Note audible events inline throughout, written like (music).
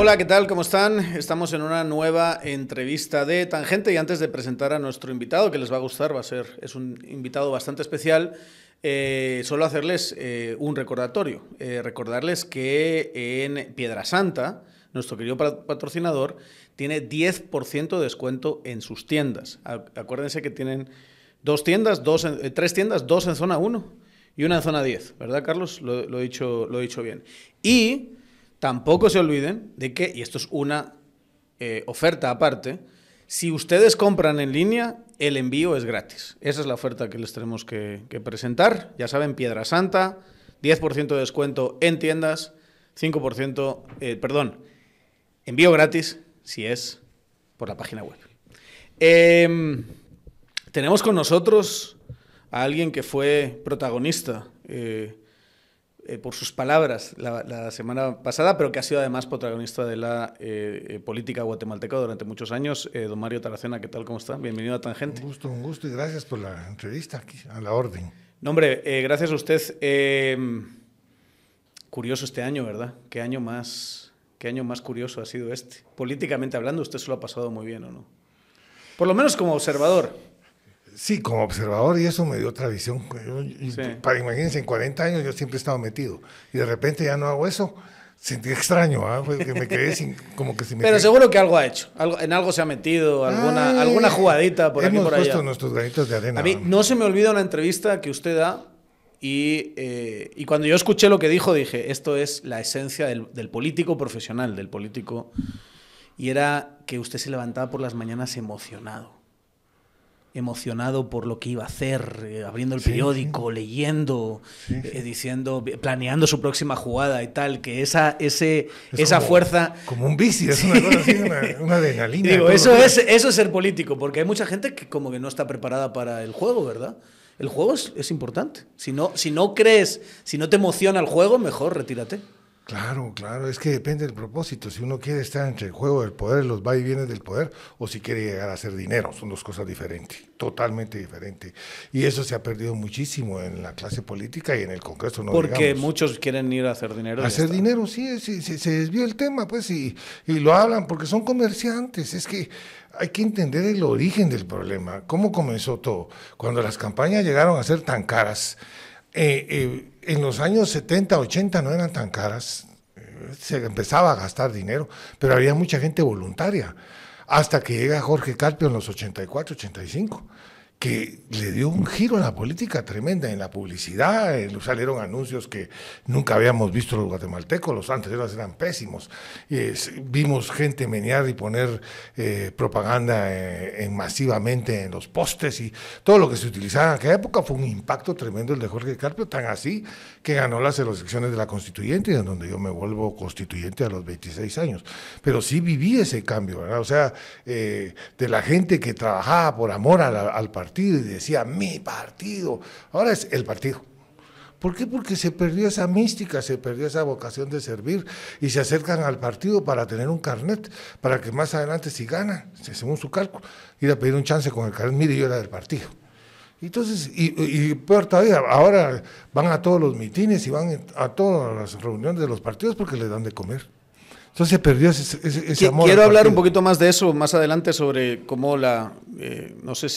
Hola, ¿qué tal? ¿Cómo están? Estamos en una nueva entrevista de Tangente y antes de presentar a nuestro invitado, que les va a gustar, va a ser, es un invitado bastante especial, eh, solo hacerles eh, un recordatorio. Eh, recordarles que en Piedra Santa, nuestro querido patrocinador, tiene 10% de descuento en sus tiendas. Acuérdense que tienen dos tiendas, dos tres tiendas, dos en zona 1 y una en zona 10, ¿verdad, Carlos? Lo, he, dicho, lo he dicho bien. Y Tampoco se olviden de que, y esto es una eh, oferta aparte, si ustedes compran en línea, el envío es gratis. Esa es la oferta que les tenemos que, presentar. Ya saben, Piedra Santa, 10% de descuento en tiendas, 5%, eh, perdón, envío gratis si es por la página web. Em, tenemos con nosotros a alguien que fue protagonista eh, eh, por sus palabras la, semana pasada, pero que ha sido además protagonista de la eh, eh, política guatemalteca durante muchos años. don Mario Taracena, ¿qué tal? ¿Cómo está? Bienvenido a Tangente. Un gusto, un gusto y gracias por la entrevista aquí, a la orden. No, hombre, gracias a usted. Em, curioso este año, ¿verdad? ¿Qué año, más, ¿Qué año más curioso ha sido este? Políticamente hablando, usted se lo ha pasado muy bien, ¿o no? Por lo menos como observador. Sí, como observador y eso me dio otra visión. Para imagínense, en 40 años yo siempre he estado metido y de repente ya no hago eso. Sentí extraño, ¿ah? que me quedé sin, como que si me Pero seguro que algo ha hecho, algo, en algo se ha metido, alguna, alguna jugadita por aquí por allá. puesto nuestros granitos de arena. A mí no se me olvida una entrevista que usted da y, eh, y cuando yo escuché lo que dijo dije, esto es la esencia del, del político profesional, del político. Y era que usted se levantaba por las mañanas emocionado emocionado por lo que iba a hacer, eh, abriendo el periódico, leyendo, eh, diciendo, planeando su próxima jugada y tal, que esa, ese, esa fuerza... Como un bici, es una cosa así, una, adrenalina. Digo, eso es, eso es ser político, porque hay mucha gente que como que no está preparada para el juego, ¿verdad? El juego es, es importante. Si no, si no crees, si no te emociona el juego, mejor retírate. Claro, claro, es que depende del propósito. Si uno quiere estar entre el juego del poder, los va y viene del poder, o si quiere llegar a hacer dinero, son dos cosas diferentes, totalmente diferentes. Y eso se ha perdido muchísimo en la clase política y en el Congreso. No Porque muchos quieren ir a hacer dinero. A hacer dinero, sí, sí, se desvió el tema, pues, y, y lo hablan porque son comerciantes. Es que hay que entender el origen del problema, cómo comenzó todo. Cuando las campañas llegaron a ser tan caras, eh, eh, en los años 70, 80 no eran tan caras, se empezaba a gastar dinero, pero había mucha gente voluntaria, hasta que llega Jorge Carpio en los 84, 85 que le dio un giro a la política tremenda en la publicidad, salieron anuncios que nunca habíamos visto los guatemaltecos, los anteriores eran pésimos, vimos gente menear y poner eh, propaganda eh, en, masivamente en los postes y todo lo que se utilizaba en aquella época. Fue un impacto tremendo el de Jorge Carpio, tan así que ganó las elecciones de la constituyente, en donde yo me vuelvo constituyente a los 26 años, pero sí viví ese cambio, ¿verdad? o sea, eh, de la gente que trabajaba por amor al partido, y decía mi partido. Ahora es el partido. ¿Por qué? Porque se perdió esa mística, se perdió esa vocación de servir y se acercan al partido para tener un carnet, para que más adelante si ganan, según su cálculo, ir a pedir un chance con el carnet, mire, yo era del partido. Entonces, y, y todavía, ahora van a todos los mitines y van a todas las reuniones de los partidos porque les dan de comer. Entonces se perdió ese, amor. Quiero hablar un poquito más de eso más adelante sobre cómo la, eh, no, sé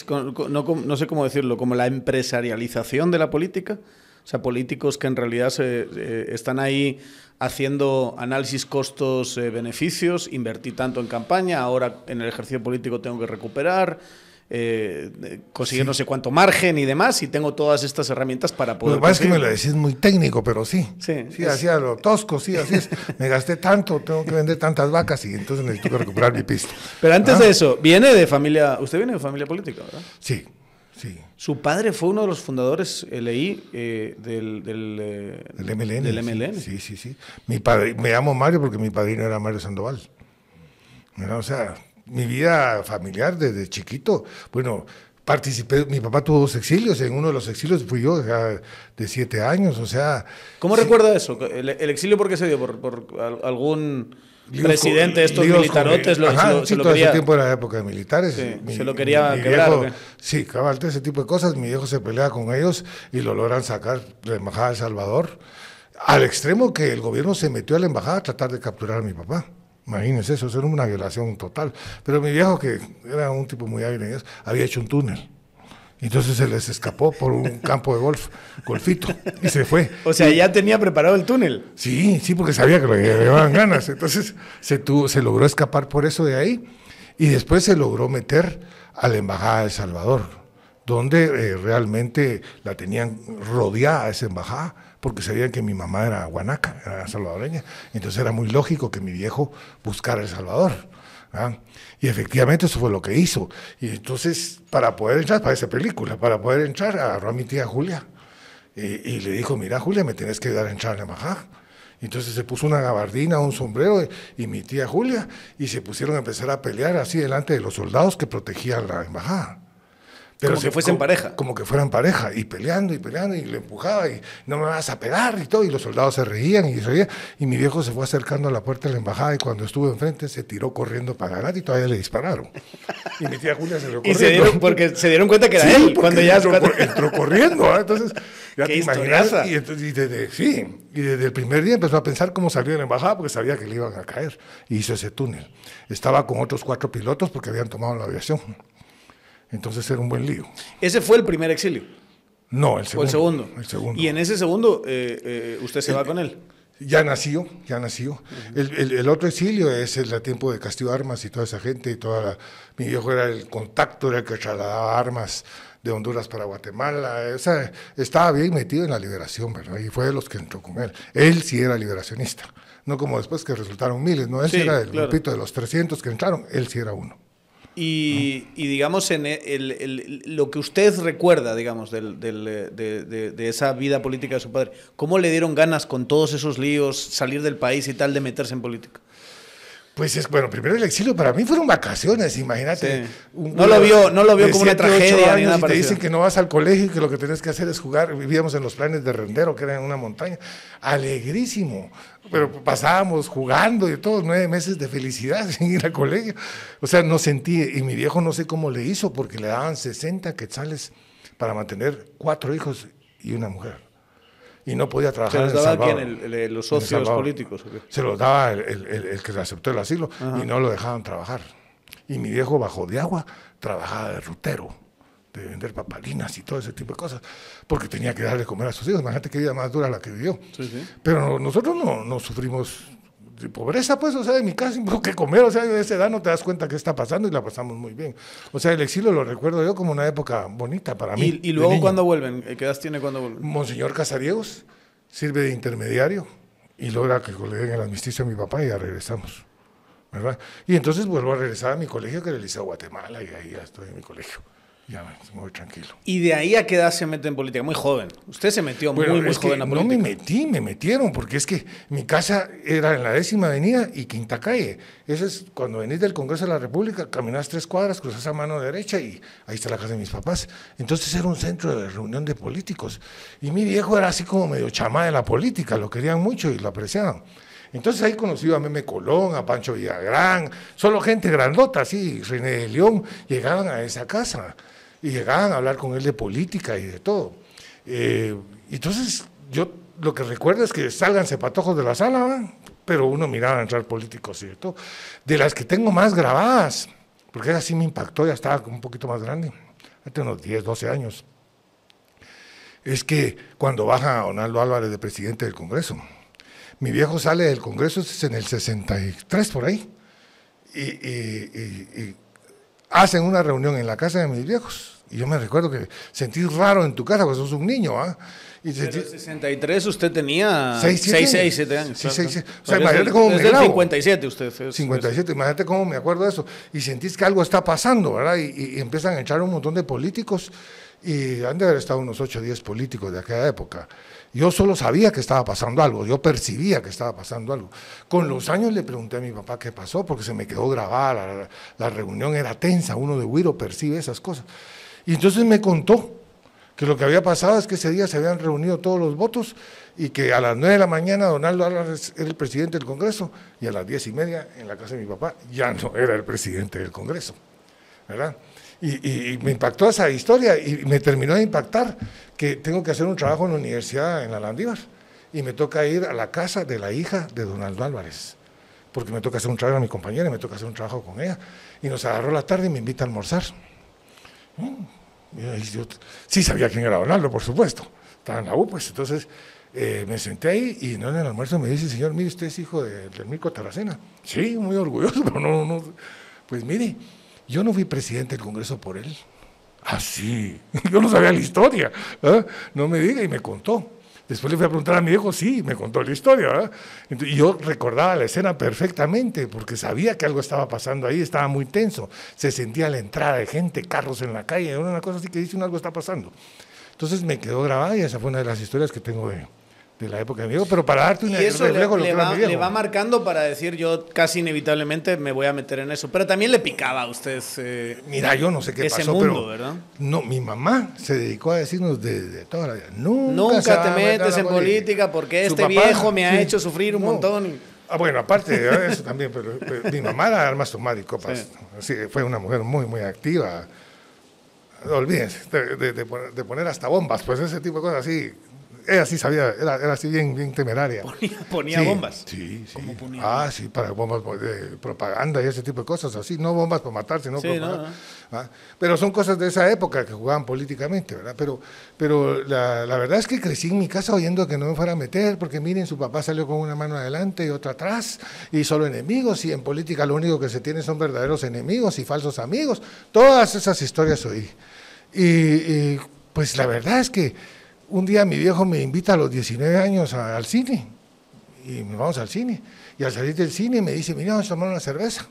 no, sé cómo decirlo, como la empresarialización de la política. O sea, políticos que en realidad se, eh, están ahí haciendo análisis costos-beneficios, eh, invertí tanto en campaña, ahora en el ejercicio político tengo que recuperar eh, conseguir no sé cuánto margen y demás, y tengo todas estas herramientas para poder. Lo que pasa es que me lo decís muy técnico, pero sí. Sí, sí hacía lo tosco, sí, así es. me gasté tanto, tengo que vender tantas vacas y entonces necesito que recuperar mi pista. Pero antes de ¿Ah? eso, viene de familia. Usted viene de familia política, ¿verdad? Sí. Sí. Su padre fue uno de los fundadores, eh, leí, eh, del, del, eh, del, MLN. Del MLN. Sí, sí, sí. Mi padre, me llamo Mario porque mi padrino era Mario Sandoval. O sea, mi vida familiar desde chiquito. Bueno, participé, mi papá tuvo dos exilios, en uno de los exilios fui yo de siete años, o sea... ¿Cómo recuerda eso? ¿El, exilio por qué se dio? ¿Por, algún presidente, estos militarotes, lo, Ajá, se, sí, todo ese tiempo era época de militares. se lo quería quebrar. sí, cabal, ese tipo de cosas. Mi viejo se pelea con ellos y lo logran sacar de la Embajada de Salvador, al extremo que el gobierno se metió a la Embajada a tratar de capturar a mi papá. Imagínense eso, eso era una violación total. Pero mi viejo, que era un tipo muy hábil en eso, había hecho un túnel. Entonces se les escapó por un (laughs) campo de golf, golfito, y se fue. O sea, ya tenía preparado el túnel. Sí, sí, porque sabía que lo llevaban ganas. Entonces se, tuvo, se logró escapar por eso de ahí y después se logró meter a la Embajada de El Salvador, donde eh, realmente la tenían rodeada esa embajada, porque sabían que mi mamá era guanaca, era salvadoreña. Entonces era muy lógico que mi viejo buscara El Salvador. ¿ah? Y efectivamente eso fue lo que hizo. Y entonces, para poder entrar, para esa película, para poder entrar, agarró a mi tía Julia y, le dijo, mira Julia, me tienes que dar a entrar a la embajada. Entonces se puso una gabardina, un sombrero y mi tía Julia y se pusieron a empezar a pelear así delante de los soldados que protegían la embajada como que fuesen pareja. Como que fueran pareja, y peleando y peleando, y le empujaba, y no me vas a pegar, y todo, y los soldados se reían y se reían, y mi viejo se fue acercando a la puerta de la embajada, y cuando estuvo enfrente se tiró corriendo para ganar, y todavía le dispararon. Y mi tía Julia se lo. (laughs) Y se dieron, porque se dieron cuenta que era él, cuando ya... Entró, corriendo, entonces, (laughs) ya te imaginas, y, y, desde, sí, y desde el primer día empezó a pensar cómo salió de la embajada, porque sabía que le iban a caer, y hizo ese túnel. Estaba con otros cuatro pilotos porque habían tomado la aviación. Entonces era un buen lío. ¿Ese fue el primer exilio? No, el segundo. el segundo? El segundo. ¿Y en ese segundo eh, eh, usted se va con él? Ya nació, ya nació. el, otro exilio es el tiempo de Castillo Armas y toda esa gente y toda mi viejo era el contacto, era el que trasladaba armas de Honduras para Guatemala. O sea, estaba bien metido en la liberación, ¿verdad? Y fue de los que entró con él. Él sí era liberacionista, no como después que resultaron miles, ¿no? Él sí, era el grupito de los 300 que entraron, él sí era uno. Y, digamos, en el, lo que usted recuerda, digamos, del, de, esa vida política de su padre, ¿cómo le dieron ganas con todos esos líos, salir del país y tal, de meterse en política? Pues es, bueno, primero el exilio para mí fueron vacaciones, imagínate. no, lo vio, no lo vio como una tragedia. y te dicen que no vas al colegio y que lo que tienes que hacer es jugar. Vivíamos en los planes de Rendero, que era en una montaña. Alegrísimo. Pero pasábamos jugando y todos nueve meses de felicidad (laughs) sin ir al colegio. O sea, no sentí, y mi viejo no sé cómo le hizo, porque le daban 60 quetzales para mantener cuatro hijos y una mujer y no podía trabajar ¿Se los daba quién? ¿Los socios políticos? Se los daba el, el, que aceptó el asilo y no lo dejaban trabajar. Y mi viejo bajo de agua trabajaba de rutero, de vender papalinas y todo ese tipo de cosas, porque tenía que darle comer a sus hijos. Imagínate que vida más dura la que vivió. Pero nosotros no, no sufrimos de pobreza, pues, o sea, en mi casa (laughs) sin que comer, o sea, de esa edad no te das cuenta qué está pasando y la pasamos muy bien. O sea, el exilio lo recuerdo yo como una época bonita para mí. ¿Y, luego cuándo vuelven? ¿Qué edad tiene cuando vuelven? Monseñor Casariegos sirve de intermediario y logra que le den el amnisticio a mi papá y ya regresamos. ¿verdad? Y entonces vuelvo a regresar a mi colegio, que era el Liceo Guatemala, y ahí ya estoy en mi colegio ya voy tranquilo. ¿Y de ahí a qué edad se mete en política? Muy joven. Usted se metió muy, muy joven a política. No me metí, me metieron, porque es que mi casa era en la décima avenida y quinta calle. Eso es cuando venís del Congreso de la República, caminás tres cuadras, cruzas a mano derecha y ahí está la casa de mis papás. Entonces era un centro de reunión de políticos. Y mi viejo era así como medio chamá de la política, lo querían mucho y lo apreciaban. Entonces ahí conocí a Meme Colón, a Pancho Villagrán, solo gente grandota, así, René de León, llegaban a esa casa y llegaban a hablar con él de política y de todo. Eh, entonces, yo lo que recuerdo es que salgan patojos de la sala, pero uno miraba entrar políticos y de todo. De las que tengo más grabadas, porque esa sí me impactó, ya estaba un poquito más grande, hace unos 10, 12 años, es que cuando baja Donaldo Álvarez de presidente del Congreso, mi viejo sale del Congreso, es en el 63 por ahí, y, y hacen una reunión en la casa de mis viejos y yo me recuerdo que sentí raro en tu casa, porque sos un niño, ¿ah? Y en el 63 usted tenía 6, 6, 7 años. Sí, 6, 7. O sea, imagínate cómo me grabo. 57 usted. 57, imagínate cómo me acuerdo de eso. Y sentís que algo está pasando, ¿verdad? Y, empiezan a echar un montón de políticos. Y han de haber estado unos 8 o 10 políticos de aquella época. Yo solo sabía que estaba pasando algo, yo percibía que estaba pasando algo. Con los años le pregunté a mi papá qué pasó, porque se me quedó grabada, la, la reunión era tensa, uno de Wiro percibe esas cosas. Y entonces me contó que lo que había pasado es que ese día se habían reunido todos los votos y que a las 9 de la mañana Donaldo Álvarez era el presidente del Congreso y a las 10 y media en la casa de mi papá ya no era el presidente del Congreso, ¿verdad? Y, me impactó esa historia y me terminó de impactar que tengo que hacer un trabajo en la universidad en la Landívar y me toca ir a la casa de la hija de Donaldo Álvarez, porque me toca hacer un trabajo a mi compañera y me toca hacer un trabajo con ella. Y nos agarró la tarde y me invita a almorzar. Mm, sí sabía quién era Donaldo, por supuesto. Estaba en la U, pues entonces eh, me senté ahí y no en el almuerzo me dice, señor, mire, usted es hijo de, del Mirko Taracena. Sí, muy orgulloso, (laughs) pero no, no. Pues mire, yo no fui presidente del Congreso por él. Ah, sí, (laughs) yo no sabía la historia. ¿eh? No me diga y me contó. Después le fui a preguntar a mi hijo, sí, me contó la historia. y yo recordaba la escena perfectamente, porque sabía que algo estaba pasando ahí, estaba muy tenso. Se sentía la entrada de gente, carros en la calle, una cosa así que dice, algo está pasando. Entonces me quedó grabada y esa fue una de las historias que tengo de, de la época de mi pero para darte un reflejo le, va, le va marcando para decir yo casi inevitablemente me voy a meter en eso, pero también le picaba a usted eh, Mira, yo no sé qué pasó, pero ¿verdad? no, mi mamá se dedicó a decirnos de toda la vida, nunca, te metes en política porque este viejo me ha hecho sufrir un montón. Ah, bueno, aparte de eso también, pero, mi mamá era armas tomar y copas. Sí. fue una mujer muy, muy activa. Olvídense de, de, poner hasta bombas, pues ese tipo de cosas así ella sí sabía, era, era así bien, bien temeraria. Ponía, bombas. Sí, sí. ah, sí, para bombas de propaganda y ese tipo de cosas, así, no bombas para matar, sino sí, ¿ah? Pero son cosas de esa época que jugaban políticamente, ¿verdad? Pero, pero la, la, verdad es que crecí en mi casa oyendo que no me fuera a meter, porque miren, su papá salió con una mano adelante y otra atrás, y solo enemigos, y en política lo único que se tiene son verdaderos enemigos y falsos amigos. Todas esas historias oí. y pues la verdad es que un día mi viejo me invita a los 19 años al cine y nos vamos al cine. Y al salir del cine me dice, mira, vamos a tomar una cerveza.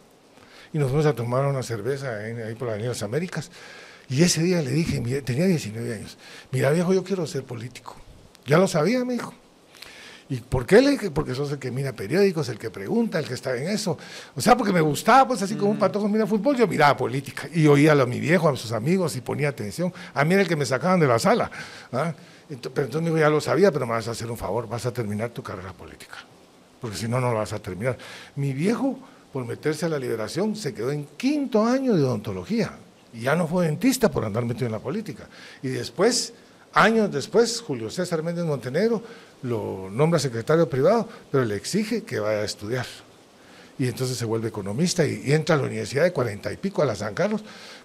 Y nos fuimos a tomar una cerveza ahí por la Avenida las Américas. Y ese día le dije, tenía 19 años, mira viejo, yo quiero ser político. Ya lo sabía, me dijo. ¿Y por qué? Le porque sos el que mira periódicos, el que pregunta, el que está en eso. O sea, porque me gustaba, pues así como un patojo mira fútbol, yo miraba política. Y oía a mi viejo, a sus amigos y ponía atención. A mí era el que me sacaban de la sala. ¿ah? Pero entonces me ya lo sabía, pero me vas a hacer un favor, vas a terminar tu carrera política, porque si no, no lo vas a terminar. Mi viejo, por meterse a la liberación, se quedó en quinto año de odontología y ya no fue dentista por andar metido en la política. Y después, años después, Julio César Méndez Montenegro lo nombra secretario privado, pero le exige que vaya a estudiar. Y entonces se vuelve economista y, y entra a la universidad de cuarenta y pico a la San Carlos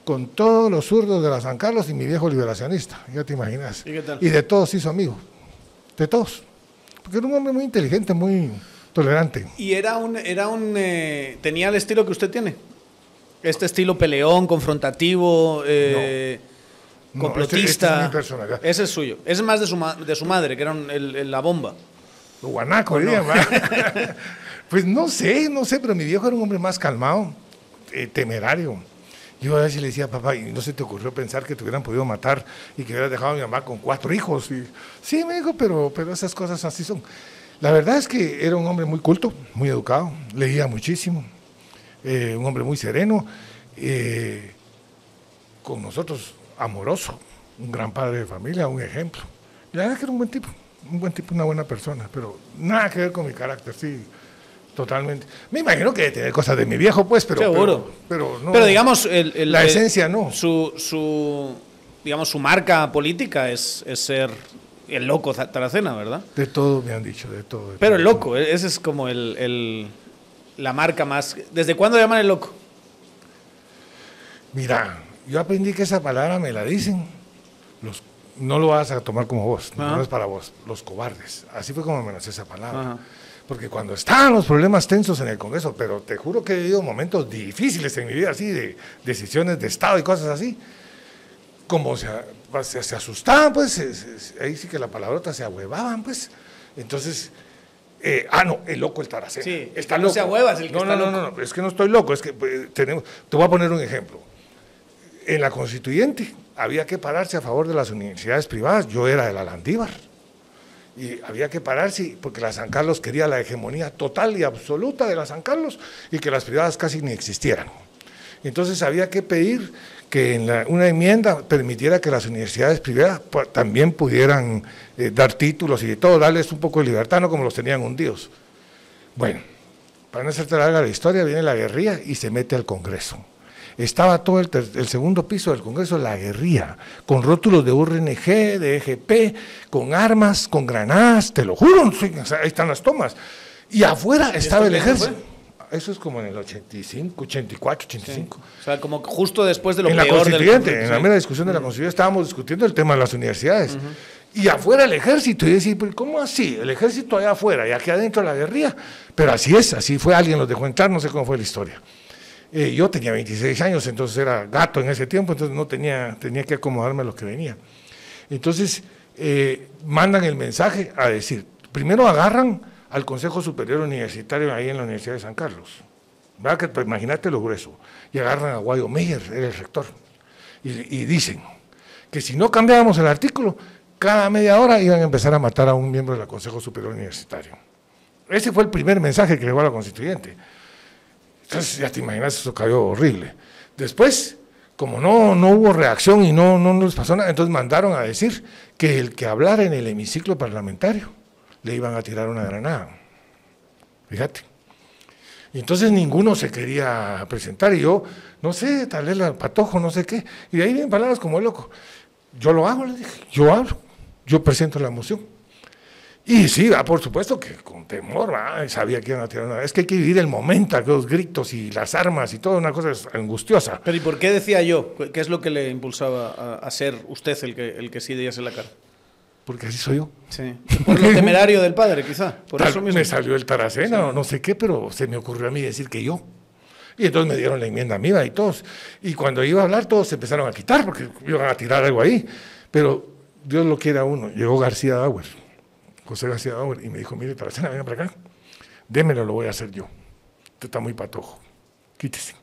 con todos los zurdos de la San Carlos y mi viejo liberacionista, ya te imaginas. ¿Y, de todos hizo amigo, de todos. Porque era un hombre muy inteligente, muy tolerante. ¿Y era un, era un eh, tenía el estilo que usted tiene? Este estilo peleón, confrontativo, eh, complotista. Este, este es Ese es suyo. Ese es más de su, de su madre, que era la bomba. Guanaco, diría, (laughs) Pues no sé, no sé, pero mi viejo era un hombre más calmado, eh, temerario yo a veces le decía, papá, ¿y no se te ocurrió pensar que te hubieran podido matar y que hubieras dejado a mi mamá con cuatro hijos? Y, sí, me dijo, pero, pero esas cosas así son. La verdad es que era un hombre muy culto, muy educado, leía muchísimo, eh, un hombre muy sereno, eh, con nosotros amoroso, un gran padre de familia, un ejemplo. la verdad es que era un buen tipo, un buen tipo, una buena persona, pero nada que ver con mi carácter, sí Totalmente. Me imagino que tener cosas de mi viejo, pues, pero. Seguro. Pero, no, pero digamos. El, la esencia no. Su, su, digamos, su marca política es, es ser el loco Taracena, ¿verdad? De todo me han dicho, de todo. pero el loco, e-, ese es como el, el, la marca más. ¿Desde cuándo llaman el loco? Mira, yo aprendí que esa palabra me la dicen. Los, no lo vas a tomar como vos, no, es para vos, los cobardes. Así fue como me nació esa palabra. Porque cuando estaban los problemas tensos en el Congreso, pero te juro que he vivido momentos difíciles en mi vida, así, de decisiones de Estado y cosas así, como se, se, asustaban, pues, ahí sí que la palabrota se ahuevaban, pues. Entonces, eh, ah, no, el loco el Taracena. Sí, está loco. No se ahuevas el que no, está no, loco. No, no, es que no estoy loco, es que pues, tenemos, te voy a poner un ejemplo. En la constituyente había que pararse a favor de las universidades privadas, yo era de la Landívar y había que pararse porque la San Carlos quería la hegemonía total y absoluta de la San Carlos y que las privadas casi ni existieran. Entonces había que pedir que en una enmienda permitiera que las universidades privadas también pudieran eh, dar títulos y todo, darles un poco de libertad, no como los tenían hundidos. Bueno, para no hacerte larga la historia, viene la guerrilla y se mete al Congreso. Estaba todo el, segundo piso del Congreso, la guerrilla, con rótulos de URNG, de EGP, con armas, con granadas, te lo juro, ahí están las tomas. Y afuera estaba el ejército. Eso es como en el 85, 84, 85. O sea, como justo después de lo en peor la constituyente, en la mera discusión de la constituyente estábamos discutiendo el tema de las universidades. Y afuera el ejército. Y decir, ¿cómo así? El ejército allá afuera y aquí adentro la guerrilla. Pero así es, así fue. Alguien los dejó entrar, no sé cómo fue la historia. Eh, yo tenía 26 años, entonces era gato en ese tiempo, entonces no tenía, tenía que acomodarme a lo que venía. Entonces eh, mandan el mensaje a decir, primero agarran al Consejo Superior Universitario ahí en la Universidad de San Carlos. Pues, imagínate lo grueso. Y agarran a Guayo Meyer, el rector. Y, dicen que si no cambiábamos el artículo, cada media hora iban a empezar a matar a un miembro del Consejo Superior Universitario. Ese fue el primer mensaje que llegó a la constituyente. Entonces ya te imaginas, eso cayó horrible. Después, como no, no hubo reacción y no, no les pasó nada, entonces mandaron a decir que el que hablara en el hemiciclo parlamentario le iban a tirar una granada. Fíjate. Y entonces ninguno se quería presentar y yo, no sé, tal vez el patojo, no sé qué. Y de ahí vienen palabras como el loco. Yo lo hago, le dije, yo hablo, yo presento la moción. Y sí, por supuesto que con temor, sabía que iban a tirar una. Es que hay que vivir el momento, los gritos y las armas y toda una cosa angustiosa. Pero ¿y por qué decía yo? ¿Qué es lo que le impulsaba a, ser usted el que, el que sí en la cara? porque así soy yo. Sí. Por lo temerario del padre, quizá. Por eso mismo. Me salió el Taracena o no sé qué, pero se me ocurrió a mí decir que yo. Y entonces me dieron la enmienda mía y todos. Y cuando iba a hablar, todos se empezaron a quitar porque iban a tirar algo ahí. Pero Dios lo quiere a uno. Llegó García Dauer, José García Dauer, y me dijo: Mire, Taracena, venga para acá. Démelo, lo voy a hacer yo. Usted está muy patojo. Quítese.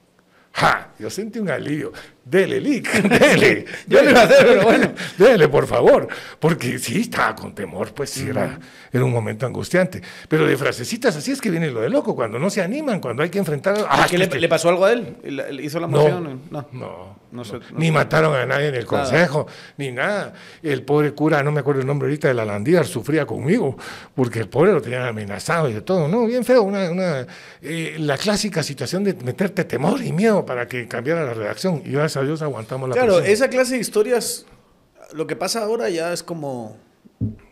¡Ja! Yo sentí un alivio. Dele, Lick, (laughs) dele. Yo le iba a hacer, pero bueno. (laughs) Dele, por favor. Porque sí, estaba con temor, pues sí, era, era un momento angustiante. Pero de frasecitas así es que viene lo de loco, cuando no se animan, cuando hay que enfrentar. Ah, ¿Qué le, pasó algo a él? ¿Hizo la moción? No. no. no, ni mataron a nadie en el consejo, ni nada. El pobre cura, no me acuerdo el nombre ahorita, de la Landívar, sufría conmigo, porque el pobre lo tenían amenazado y de todo. No, bien feo. Una, una eh, la clásica situación de meterte temor y miedo para que cambiara la redacción. Y gracias a Dios aguantamos la Claro, esa clase de historias, lo que pasa ahora ya es como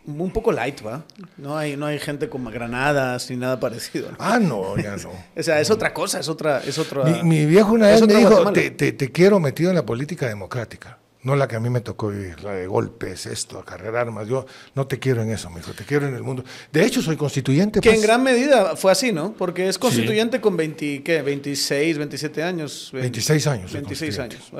un poco light, ¿va? No hay, no hay gente con granadas ni nada parecido. Ah, no, ya no. (laughs) o sea, es otra cosa, es otra... Es otra mi, viejo una vez me dijo, te, te, quiero metido en la política democrática no la que a mí me tocó vivir, la de golpes, esto, acarrear armas. Yo no te quiero en eso, mijo, te quiero en el mundo. De hecho, soy constituyente. Que en pues. gran medida fue así, ¿no? Porque es constituyente con 20, ¿qué? 26, 27 años. 26 años. 26 años.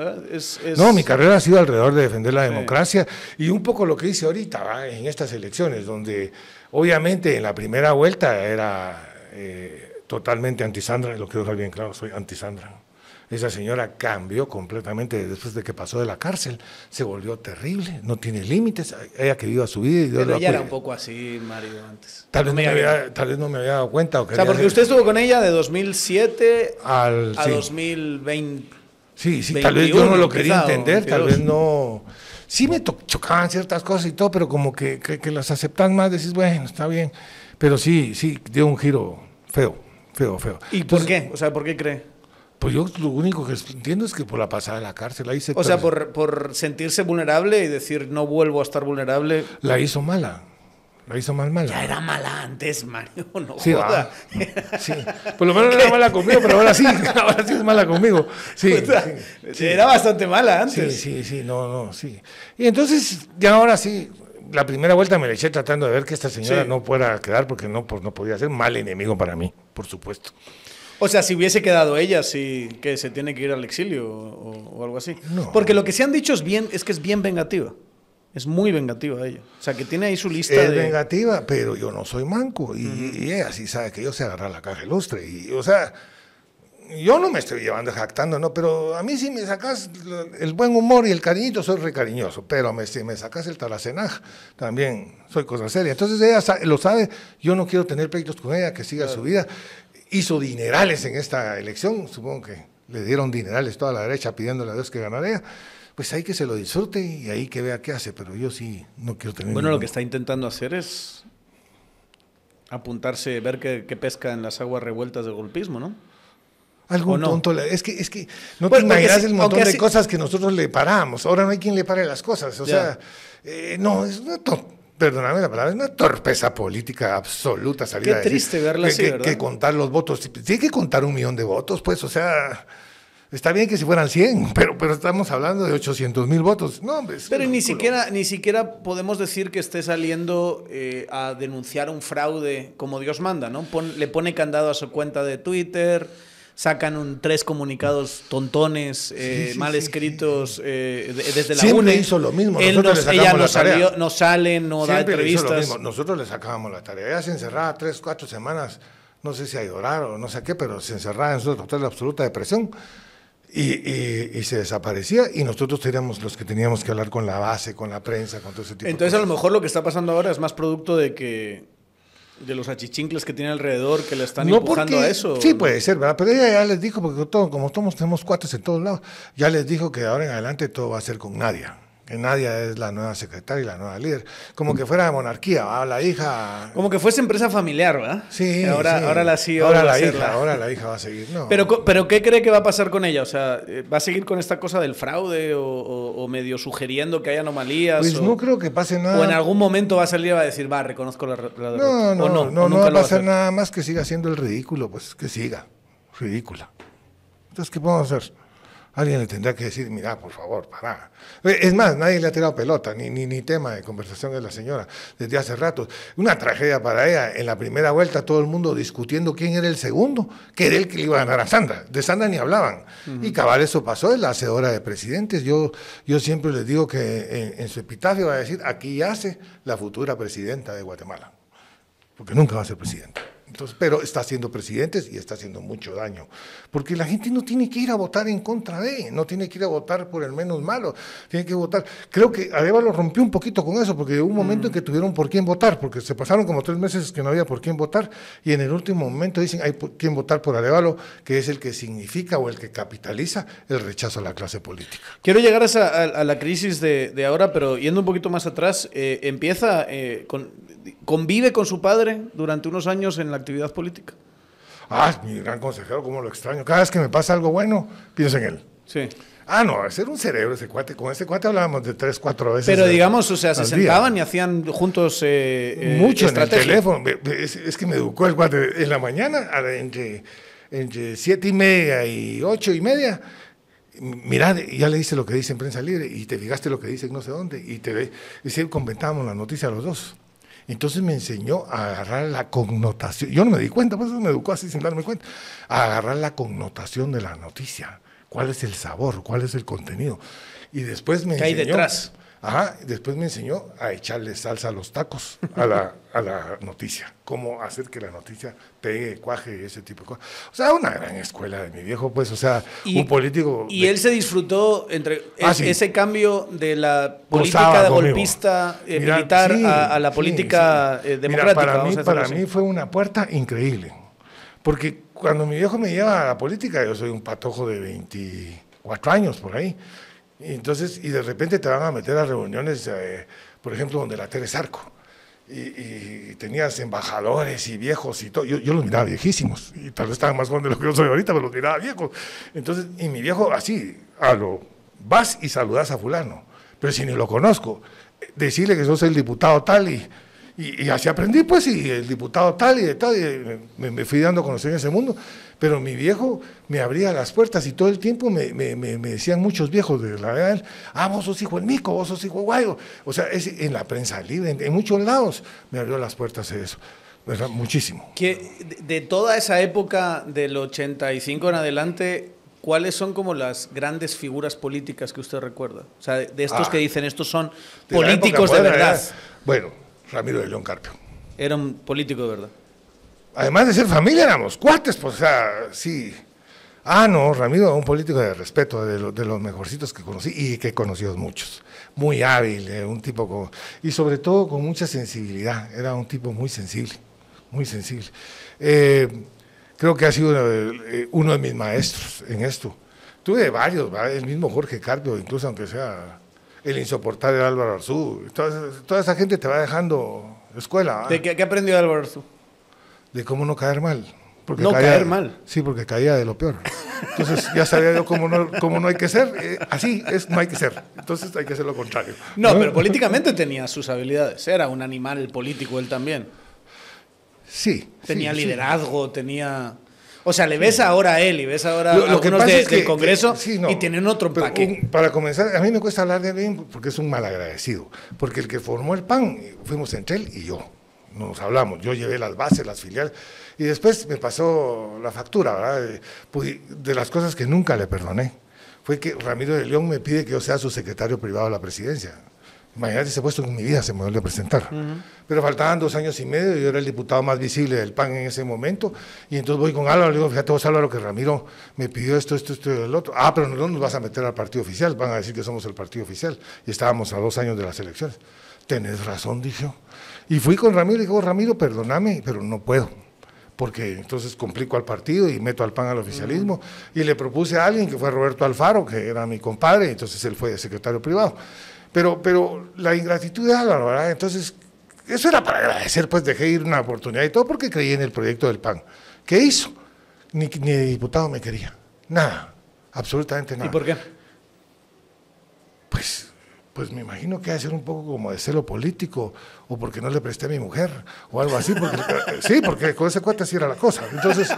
No, mi carrera ha sido alrededor de defender la democracia y un poco lo que hice ahorita en estas elecciones, donde obviamente en la primera vuelta era eh, totalmente anti-Sandra, lo quiero dejar bien claro, soy anti-Sandra esa señora cambió completamente después de que pasó de la cárcel. Se volvió terrible, no tiene límites. Ella que viva su vida y Pero ella era un poco así, Mario, antes. Tal vez, no me había, tal vez no me había dado cuenta. O, sea, porque usted estuvo con ella de 2007 Al, a 2020. Sí, sí, tal vez yo no lo quería entender, tal vez no. Sí me chocaban ciertas cosas y todo, pero como que, que, las aceptan más, decís, bueno, está bien. Pero sí, sí, dio un giro feo, feo, feo. ¿Y por qué? O sea, ¿por qué cree? Pues yo lo único que entiendo es que por la pasada de la cárcel ahí se... O sea, por, por sentirse vulnerable y decir no vuelvo a estar vulnerable. La hizo mala. La hizo mal mala. Ya era mala antes, Mario, (laughs) no sí, joda. sí, por lo menos no era (laughs) mala conmigo, pero ahora sí, (laughs) ahora sí es mala conmigo. Sí, sí, Era bastante mala antes. Sí, sí, sí, no, no, sí. Y entonces, ya ahora sí, la primera vuelta me la eché tratando de ver que esta señora no pueda quedar porque no, pues, no podía ser mal enemigo para mí, por supuesto. O sea, si hubiese quedado ella, sí, que se tiene que ir al exilio o, algo así. Porque lo que se han dicho es bien, es que es bien vengativa. Es muy vengativa ella. O sea, que tiene ahí su lista es vengativa, pero yo no soy manco. Y, ella sí sabe que yo sé agarrar la caja lustre. Y, o sea, yo no me estoy llevando jactando, ¿no? Pero a mí si me sacas el buen humor y el cariñito, soy recariñoso. Pero me, si me sacas el taracenaj, también soy cosa seria. Entonces ella lo sabe, yo no quiero tener pleitos con ella, que siga su vida hizo dinerales en esta elección, supongo que le dieron dinerales toda la derecha pidiéndole a Dios que ganara pues ahí que se lo disfrute y ahí que vea qué hace, pero yo sí no quiero tener... Bueno, lo que está intentando hacer es apuntarse, ver qué, pesca en las aguas revueltas del golpismo, ¿no? Algún tonto. Es que, es que no te imaginas el montón de cosas que nosotros le paramos. Ahora no hay quien le pare las cosas. O sea, eh, no, es una perdóname la palabra, es una torpeza política absoluta salir Qué triste verla así, que, que, contar los votos. Tiene que contar un millón de votos, pues, o sea, Está bien que si fueran 100, (laughs) pero, pero estamos hablando de 800 mil votos. No, hombre, pero ni siquiera, ni siquiera podemos decir que esté saliendo eh, a denunciar un fraude como Dios manda, ¿no? le pone candado a su cuenta de Twitter, sacan un, tres comunicados tontones, eh, mal escritos eh, desde la Siempre hizo lo mismo. Nosotros ella no, salió, no sale, no da entrevistas. Nosotros le sacábamos la tarea. Ella se encerraba tres, cuatro semanas, no sé si a llorar o no sé qué, pero se encerraba en su total absoluta depresión y, se desaparecía y nosotros teníamos los que teníamos que hablar con la base, con la prensa, con todo ese tipo Entonces a lo mejor lo que está pasando ahora es más producto de que de los achichincles que tiene alrededor que le están empujando a eso. Sí, puede ser, ¿verdad? Pero ella ya les dijo, porque todo, como todos tenemos cuates en todos lados, ya les dijo que ahora en adelante todo va a ser con Nadia que Nadia es la nueva secretaria y la nueva líder. Como que fuera de monarquía, la hija... Como que fuese empresa familiar, ¿verdad? Sí, ahora, ahora la CEO ahora la hija, ahora la hija va a seguir, no. Pero, pero ¿qué cree que va a pasar con ella? O sea, ¿va a seguir con esta cosa del fraude o, medio sugiriendo que hay anomalías? Pues no creo que pase nada. O en algún momento va a salir y va a decir, va, reconozco la, la No, no, no, no, no va a pasar nada más que siga siendo el ridículo, pues que siga, ridícula. Entonces, ¿qué podemos hacer? Alguien le tendrá que decir, mira, por favor, para. Es más, nadie le ha tirado pelota, ni, ni, ni tema de conversación de la señora desde hace rato. Una tragedia para ella. En la primera vuelta todo el mundo discutiendo quién era el segundo, que era el que le iba a ganar a Sandra. De Sandra ni hablaban. Y cabal eso pasó, es la hacedora de presidentes. Yo, yo siempre les digo que en, en su epitafio va a decir, aquí yace la futura presidenta de Guatemala. Porque nunca va a ser presidenta pero está haciendo presidentes y está haciendo mucho daño. Porque la gente no tiene que ir a votar en contra de, no tiene que ir a votar por el menos malo, tiene que votar. Creo que lo rompió un poquito con eso, porque hubo un momento en que tuvieron por quién votar, porque se pasaron como tres meses que no había por quién votar, y en el último momento dicen hay por quién votar por Arevalo, que es el que significa o el que capitaliza el rechazo a la clase política. Quiero llegar a, la crisis de, ahora, pero yendo un poquito más atrás, eh, empieza eh, con convive con su padre durante unos años en la actividad política. Ah, mi gran consejero, cómo lo extraño. Cada vez que me pasa algo bueno, pienso en él. Sí. Ah, no, ser un cerebro ese cuate. Con ese cuate hablábamos de tres, cuatro veces. Pero digamos, o sea, se sentaban y hacían juntos. Eh, eh, Mucho en el teléfono. Es, que me educó el cuate en la mañana, entre, entre siete y media y ocho y media. Mirá, ya le dice lo que dice en prensa libre y te fijaste lo que dice en no sé dónde. Y te y si comentábamos la noticia los dos. Entonces me enseñó a agarrar la connotación. Yo no me di cuenta, pues me educó así sin darme cuenta. A agarrar la connotación de la noticia. ¿Cuál es el sabor? ¿Cuál es el contenido? Y después me ¿Qué hay detrás? Ajá, después me enseñó a echarle salsa a los tacos, a la, a la noticia, cómo hacer que la noticia pegue, cuaje, ese tipo de cosas. O sea, una gran escuela de mi viejo, pues, o sea, un político... Y él se disfrutó entre ah, ese cambio de la política golpista eh, militar a, la política eh, democrática. para, mí, para mí fue una puerta increíble, porque cuando mi viejo me lleva a la política, yo soy un patojo de 24 años por ahí, entonces, y de repente te van a meter a reuniones, eh, por ejemplo, donde la Teres Arco. Y, tenías embajadores y viejos y todo. Yo, yo, los miraba viejísimos. Y tal vez estaban más jóvenes de lo que yo soy ahorita, pero los miraba viejos. Entonces, y mi viejo así, a lo, vas y saludas a fulano. Pero si ni lo conozco, decirle que sos el diputado tal y y, así aprendí, pues, y el diputado tal y de tal, y me, fui dando a conocer en ese mundo. Pero mi viejo me abría las puertas y todo el tiempo me, decían muchos viejos de la edad, ah, vos sos hijo del mico, vos sos hijo de guayo. O sea, es, en la prensa libre, en, muchos lados me abrió las puertas eso. ¿verdad? Muchísimo. Que de toda esa época del 85 en adelante, ¿cuáles son como las grandes figuras políticas que usted recuerda? O sea, de, estos ah. que dicen, estos son políticos de verdad. Bueno, Ramiro de León Carpio. Era un político de verdad. Además de ser familia, éramos cuates, pues, o sea, sí. Ah, no, Ramiro, un político de respeto, de, de los mejorcitos que conocí y que he conocido muchos. Muy hábil, eh, un tipo con. Y sobre todo con mucha sensibilidad. Era un tipo muy sensible, muy sensible. Eh, creo que ha sido eh, uno de mis maestros en esto. Tuve varios, el mismo Jorge Carpio, incluso aunque sea el insoportable Álvaro Arzú. Toda, toda esa gente te va dejando escuela. ¿De qué, qué aprendió Álvaro Arzú? De cómo no caer mal. Porque no caer mal. Sí, porque caía de lo peor. Entonces ya sabía yo cómo no, cómo no hay que ser. Eh, así es, no hay que ser. Entonces hay que hacer lo contrario. No, pero políticamente tenía sus habilidades. Era un animal político él también. Sí. Tenía liderazgo, tenía... O sea, le ves ahora a él y ves ahora lo, a algunos del Congreso y tienen otro empaque. para comenzar, a mí me cuesta hablar de él porque es un malagradecido. Porque el que formó el PAN fuimos entre él y yo. Nos hablamos. Yo llevé las bases, las filiales. Y después me pasó la factura, ¿verdad? Pues, de las cosas que nunca le perdoné. Fue que Ramiro de León me pide que yo sea su secretario privado de la presidencia. Imagínate ese puesto en mi vida se me volvió a presentar. Pero faltaban dos años y medio, yo era el diputado más visible del PAN en ese momento, y entonces voy con Álvaro, le digo, fíjate vos Álvaro, que Ramiro me pidió esto, esto, esto y el otro. Ah, pero no nos vas a meter al partido oficial, van a decir que somos el partido oficial, y estábamos a dos años de las elecciones. Tenés razón, dije Y fui con Ramiro y le digo, Ramiro, perdóname, pero no puedo porque entonces complico al partido y meto al PAN al oficialismo. Y le propuse a alguien que fue Roberto Alfaro, que era mi compadre, entonces él fue secretario privado. Pero, pero la ingratitud de Álvaro, ¿verdad? Entonces, eso era para agradecer, pues dejé ir una oportunidad y todo porque creí en el proyecto del PAN. ¿Qué hizo? Ni, ni diputado me quería. Nada, absolutamente nada. ¿Y por qué? Pues, me imagino que ha de ser un poco como de celo político, o porque no le presté a mi mujer, o algo así. Porque, sí, porque con ese cuate así era la cosa. Entonces,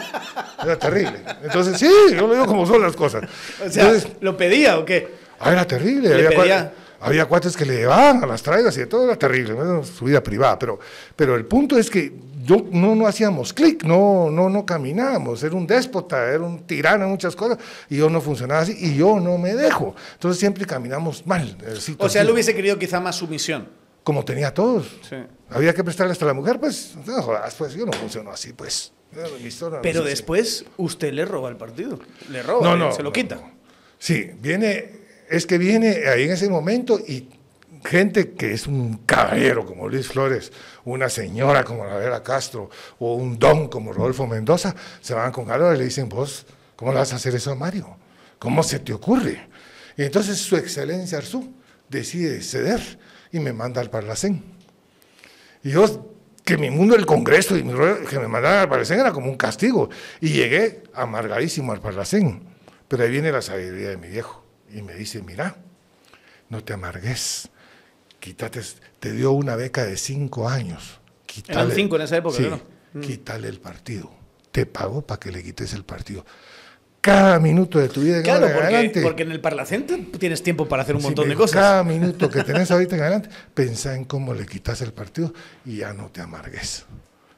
era terrible. Entonces, sí, yo lo digo como son las cosas. O sea, ¿lo pedía o qué? Ah, era terrible. ¿Le pedía? había cuates que le llevaban a las traigas y de todo era terrible, su vida privada, pero, pero el punto es que yo no, no hacíamos clic, no, no, no caminábamos, era un déspota, era un tirano en muchas cosas, y yo no funcionaba así, y yo no me dejo. Entonces siempre caminamos mal. O sea, él hubiese querido quizá más sumisión. Como tenía todos. Había que prestarle hasta la mujer, pues, no jodas, pues yo no funciono así, pues. Pero después usted le roba el partido, le roba, no, se lo quita. Sí, viene es que viene ahí en ese momento y gente que es un caballero como Luis Flores, una señora como la Castro o un don como Rodolfo Mendoza, se van con algo y le dicen, vos, ¿cómo le vas a hacer eso a Mario? ¿Cómo se te ocurre? Y entonces su excelencia Arzú decide ceder y me manda al Parlacén. Y yo, que mi mundo del Congreso y mi, que me mandaran al Parlacén era como un castigo. Y llegué amargadísimo al Parlacén. Pero ahí viene la sabiduría de mi viejo y me dice, mira, no te amargues, quítate, te dio una beca de cinco años. Quítale, Eran cinco en esa época, ¿no? Mm. Quítale el partido. Te pago para que le quites el partido. Cada minuto de tu vida en claro, porque, adelante. porque en el Parlacente tienes tiempo para hacer un montón de cosas. Cada minuto que (laughs) tenés ahorita en adelante, pensá en cómo le quitas el partido y ya no te amargues.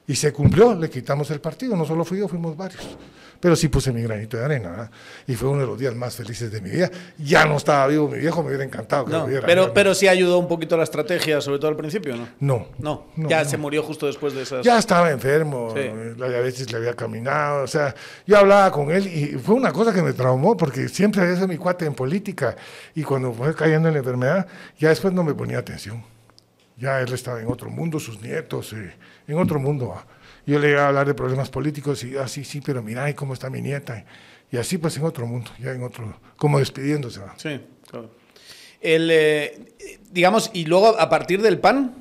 Y se cumplió, le quitamos el partido, no solo fui yo, fuimos varios pero sí puse mi granito de arena. Y fue uno de los días más felices de mi vida. Ya no estaba vivo mi viejo, me hubiera encantado que no, viera. Pero, pero sí ayudó un poquito la estrategia, sobre todo al principio, ¿no? No. No, ya se murió justo después de esas... Ya estaba enfermo, a veces le había caminado, o sea, yo hablaba con él y fue una cosa que me traumó, porque siempre había sido mi cuate en política, y cuando fue cayendo en la enfermedad, ya después no me ponía atención. Ya él estaba en otro mundo, sus nietos, eh, en otro mundo. Yo le iba a hablar de problemas políticos y así, ah, sí, pero mira, cómo está mi nieta? Y así pues en otro mundo, ya en otro, como despidiéndose. Sí, claro. El, eh, digamos, y luego a partir del PAN,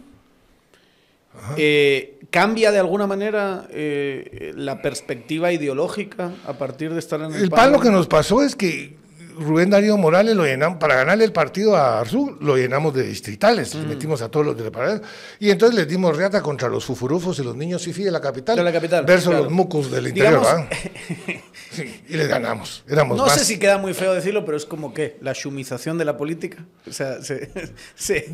eh, ¿cambia de alguna manera eh, la perspectiva ideológica a partir de estar en el, el PAN? lo que nos pasó es que Rubén Darío Morales lo llenamos, para ganarle el partido a Arzú, lo llenamos de distritales, mm. metimos a todos los de la y entonces les dimos reata contra los fufurufos y los niños fifi de la capital, de la capital versus los mucos del interior, (laughs) y les ganamos, éramos No sé si queda muy feo decirlo, pero es como que la shumización de la política, o sea, se,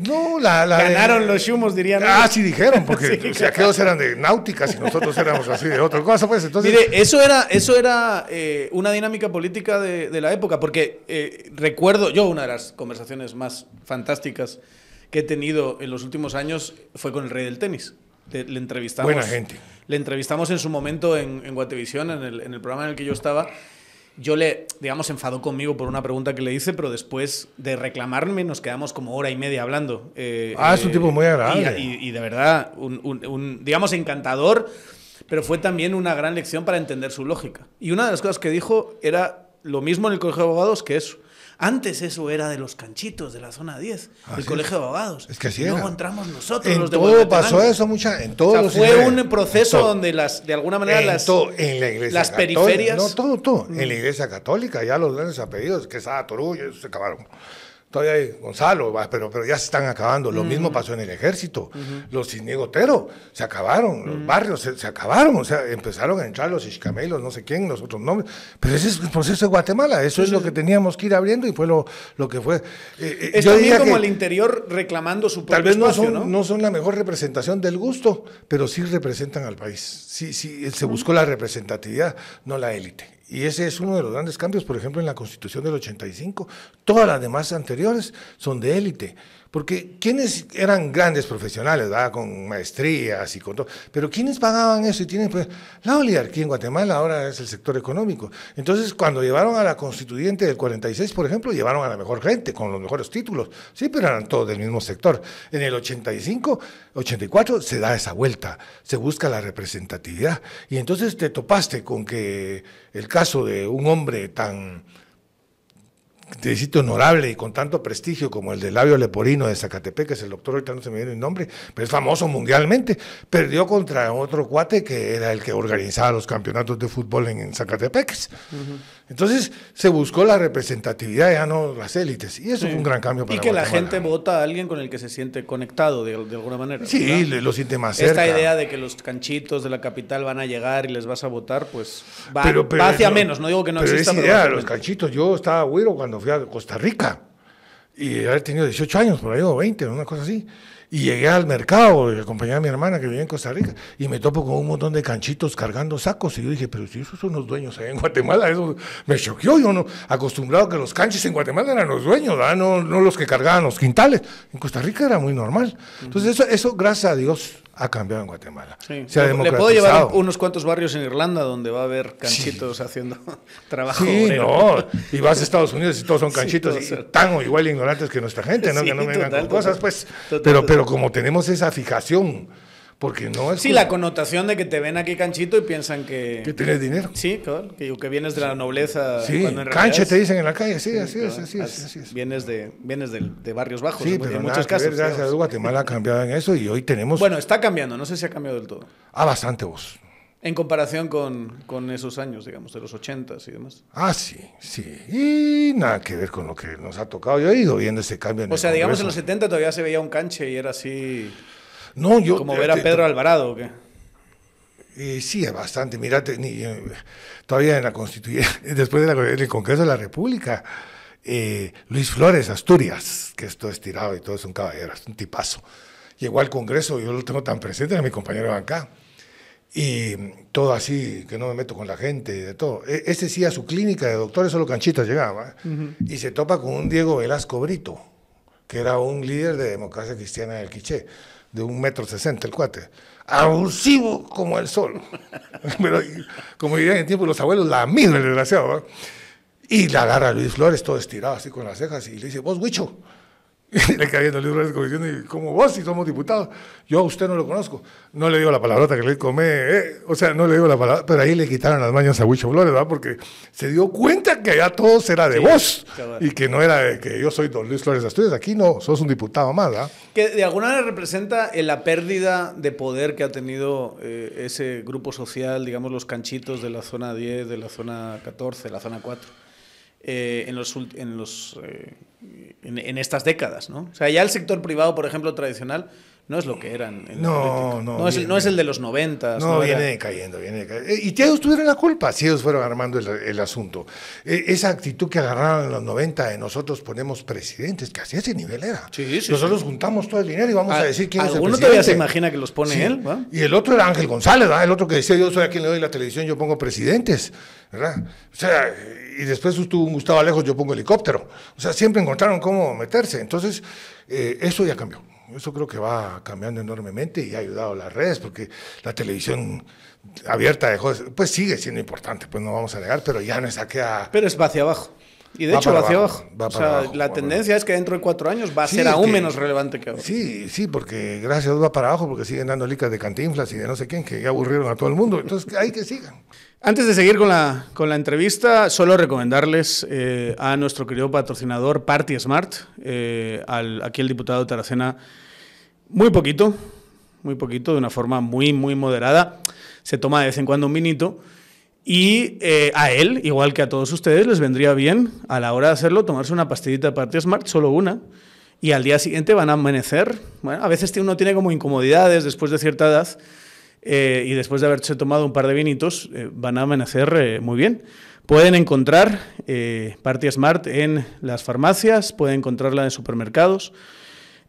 (laughs) no, la, ganaron los shumos, dirían. Ah, sí dijeron, (laughs) porque aquellos eran de náuticas y nosotros éramos así de otra cosa, pues entonces... Mire, eso era, eso era eh, una dinámica política de, de la época, porque eh, recuerdo, yo una de las conversaciones más fantásticas que he tenido en los últimos años fue con el rey del tenis. Le, entrevistamos. Buena gente. Le entrevistamos en su momento en, en Guatevisión, en el, en el programa en el que yo estaba yo le, digamos, enfadó conmigo por una pregunta que le hice, pero después de reclamarme nos quedamos como hora y media hablando. Eh, ah, es un tipo muy agradable. Y, de verdad, un, digamos, encantador pero fue también una gran lección para entender su lógica. Y una de las cosas que dijo era lo mismo en el Colegio de Abogados que eso. Antes eso era de los canchitos de la zona 10, el colegio de abogados. Es que así y Luego entramos nosotros, En los de todo pasó eso, mucha, en O todo sea, los fue un proceso donde las, de alguna manera en, las, to- en la iglesia las periferias- Mm. No, todo, todo. En la iglesia católica, ya los grandes apellidos, Quesada, Torullo, esos se acabaron. Todavía hay Gonzalo, pero, pero ya se están acabando. Lo Mm. mismo pasó en el ejército. Los Cisniego Otero se acabaron. Los barrios se, se acabaron. O sea, empezaron a entrar los Xcamelos, no sé quién, los otros nombres. Pero ese es el proceso de Guatemala. Eso es lo que teníamos que ir abriendo y fue lo, lo que fue. Eh, eh, es yo también como que- el interior reclamando su propio Tal vez no espacio, son, ¿no? son la mejor representación del gusto, pero sí representan al país. Sí, sí, se buscó la representatividad, no la élite. Y ese es uno de los grandes cambios, por ejemplo, en la Constitución del 85. Todas las demás anteriores son de élite. Porque ¿quiénes eran grandes profesionales, ¿verdad? con maestrías y con todo? Pero ¿quiénes pagaban eso? Y tienen, pues, la oligarquía en Guatemala ahora es el sector económico. Entonces, cuando llevaron a la constituyente del 46, por ejemplo, llevaron a la mejor gente, con los mejores títulos. Sí, pero eran todos del mismo sector. En el 85, 84 se da esa vuelta, se busca la representatividad. Y entonces te topaste con que el caso de un hombre tan de sitio honorable y con tanto prestigio como el del labio leporino de Zacatepec, que es el doctor, ahorita no se me viene el nombre, pero es famoso mundialmente, perdió contra otro cuate que era el que organizaba los campeonatos de fútbol en, en Zacatepec. Entonces se buscó la representatividad, ya no las élites, y eso fue un gran cambio para Y que la gente vota a alguien con el que se siente conectado de, de alguna manera. Sí, lo siente más cerca. Esta idea de que los canchitos de la capital van a llegar y les vas a votar, pues va, Pero- pero va hacia no- menos. No digo que no pero exista, esa pero idea, hacia los menos. cachitos, yo estaba güiro cuando fui a Costa Rica y haber tenido 18 años, por ahí o 20, una cosa así. Y llegué al mercado acompañé a mi hermana que vivía en Costa Rica y me topo con un montón de canchitos cargando sacos. Y yo dije, pero si esos son los dueños allá en Guatemala, eso me choqueó. Yo no, acostumbrado a que los canches en Guatemala eran los dueños, no, no los que cargaban los quintales. En Costa Rica era muy normal. Entonces, eso, eso, gracias a Dios, ha cambiado en Guatemala. Sí. Se ha Le- puedo llevar unos cuantos barrios en Irlanda donde va a haber canchitos haciendo (laughs) trabajo. Sí, obrero. no. Y vas a Estados Unidos y todos son (laughs) Sí, canchitos todos y son- tan o igual ignorantes que nuestra gente, ¿no? Sí, que no vengan total, con cosas, pues. Total, pero, total. pero como tenemos esa fijación, porque no es Sí, la connotación de que te ven aquí canchito y piensan que... que tienes dinero. Sí, claro, que, que vienes de la nobleza. Sí, cuando en canche es- te dicen en la calle, sí, Sí, así es, claro, así es, as- así es. Vienes de, vienes del- de barrios bajos Sí, pero en nada muchos ver, gracias a digamos. Dios, Guatemala ha cambiado en eso y hoy tenemos Bueno, está cambiando, no sé si ha cambiado del todo. ah, bastante voz. En comparación con, con esos años, digamos, de los 80 y demás. Ah, sí, sí. Y nada que ver con lo que nos ha tocado. Yo he ido viendo ese cambio en O el sea, digamos, en los Congreso. 70 todavía se veía un canche y era así No, yo... como te- ver a Pedro Alvarado. ¿o qué? Eh, sí, es bastante. Ni, eh, todavía en la constituyente, (laughs) después de la, en el Congreso de la República, eh, Luis Flores, Asturias, que esto es tirado y todo es un caballero, es un tipazo. Llegó al Congreso, yo lo tengo tan presente, era mi compañero de banca, y todo así, que no me meto con la gente, de todo. E- Ese sí a su clínica de doctores, solo canchitas llegaba, y se topa con un Diego Velasco Brito, que era un líder de democracia cristiana del Quiché, de un metro sesenta el cuate. Abusivo como el sol. (laughs) Pero, como dirían en tiempo los abuelos, la misma, el desgraciado. ¿va? Y la agarra Luis Flores todo estirado así con las cejas y le dice, vos, Huicho. (laughs) Le viendo Luis Flores como diciendo, "¿Y como vos si somos diputados. Yo a usted no lo conozco. No le digo la palabrota que le come, eh, o sea, no le digo la palabra, pero ahí le quitaron las mañas a Huicho Flores, ¿verdad? Porque se dio cuenta que allá todo era de Sí, vos y que no era de que yo soy don Luis Flores de Asturias. Aquí no, sos un diputado más, ¿verdad? Que de alguna manera representa eh, la pérdida de poder que ha tenido eh, ese grupo social, digamos, los canchitos de la zona 10, de la zona 14, de la zona 4, eh, en, los, en, los, eh, en, en estas décadas, ¿no? O sea, ya el sector privado, por ejemplo, tradicional, no es lo que eran. en No, no, No es, no es el de los 90. No, viene cayendo, viene cayendo. Eh, Y ellos tuvieron la culpa, si ellos fueron armando el, el asunto. Eh, esa actitud que agarraron en los 90 de nosotros ponemos presidentes, que así ese nivel era. Sí, sí, nosotros sí. juntamos todo el dinero y vamos a, decir quién es el ¿Alguno presidente. todavía se imagina que los pone él? ¿va? Y el otro era Ángel González, ¿verdad? el otro que decía yo soy a quien le doy la televisión, yo pongo presidentes, ¿verdad? O sea, y después estuvo un Gustavo Alejos, yo pongo helicóptero. O sea, siempre encontraron cómo meterse. Entonces, eh, eso ya cambió. Eso creo que va cambiando enormemente y ha ayudado a las redes, porque la televisión abierta dejó pues sigue siendo importante, pues no vamos a negar, pero ya no está que a... Pero es hacia abajo. Y de Va hecho va hacia abajo, va o sea, abajo, la tendencia es que dentro de cuatro años va a Sí, ser aún que- menos relevante que ahora. Sí, sí, porque gracias a Dios va para abajo porque siguen dando licas de cantinflas y de no sé quién que ya aburrieron a todo el mundo. Entonces, hay que sigan. Antes de seguir con la, con la entrevista, solo recomendarles eh, a nuestro querido patrocinador Party Smart, eh, al, aquí el diputado Taracena, muy poquito, muy poquito, de una forma muy, muy moderada. Se toma de vez en cuando un vinito. Y eh, a él, igual que a todos ustedes, les vendría bien a la hora de hacerlo tomarse una pastillita de Smart, solo una. Y al día siguiente van a amanecer. Bueno, a veces uno tiene como incomodidades después de cierta edad. eh, y después de haberse tomado un par de vinitos, eh, van a amanecer muy bien. Pueden encontrar Party Smart en las farmacias, pueden encontrarla en supermercados.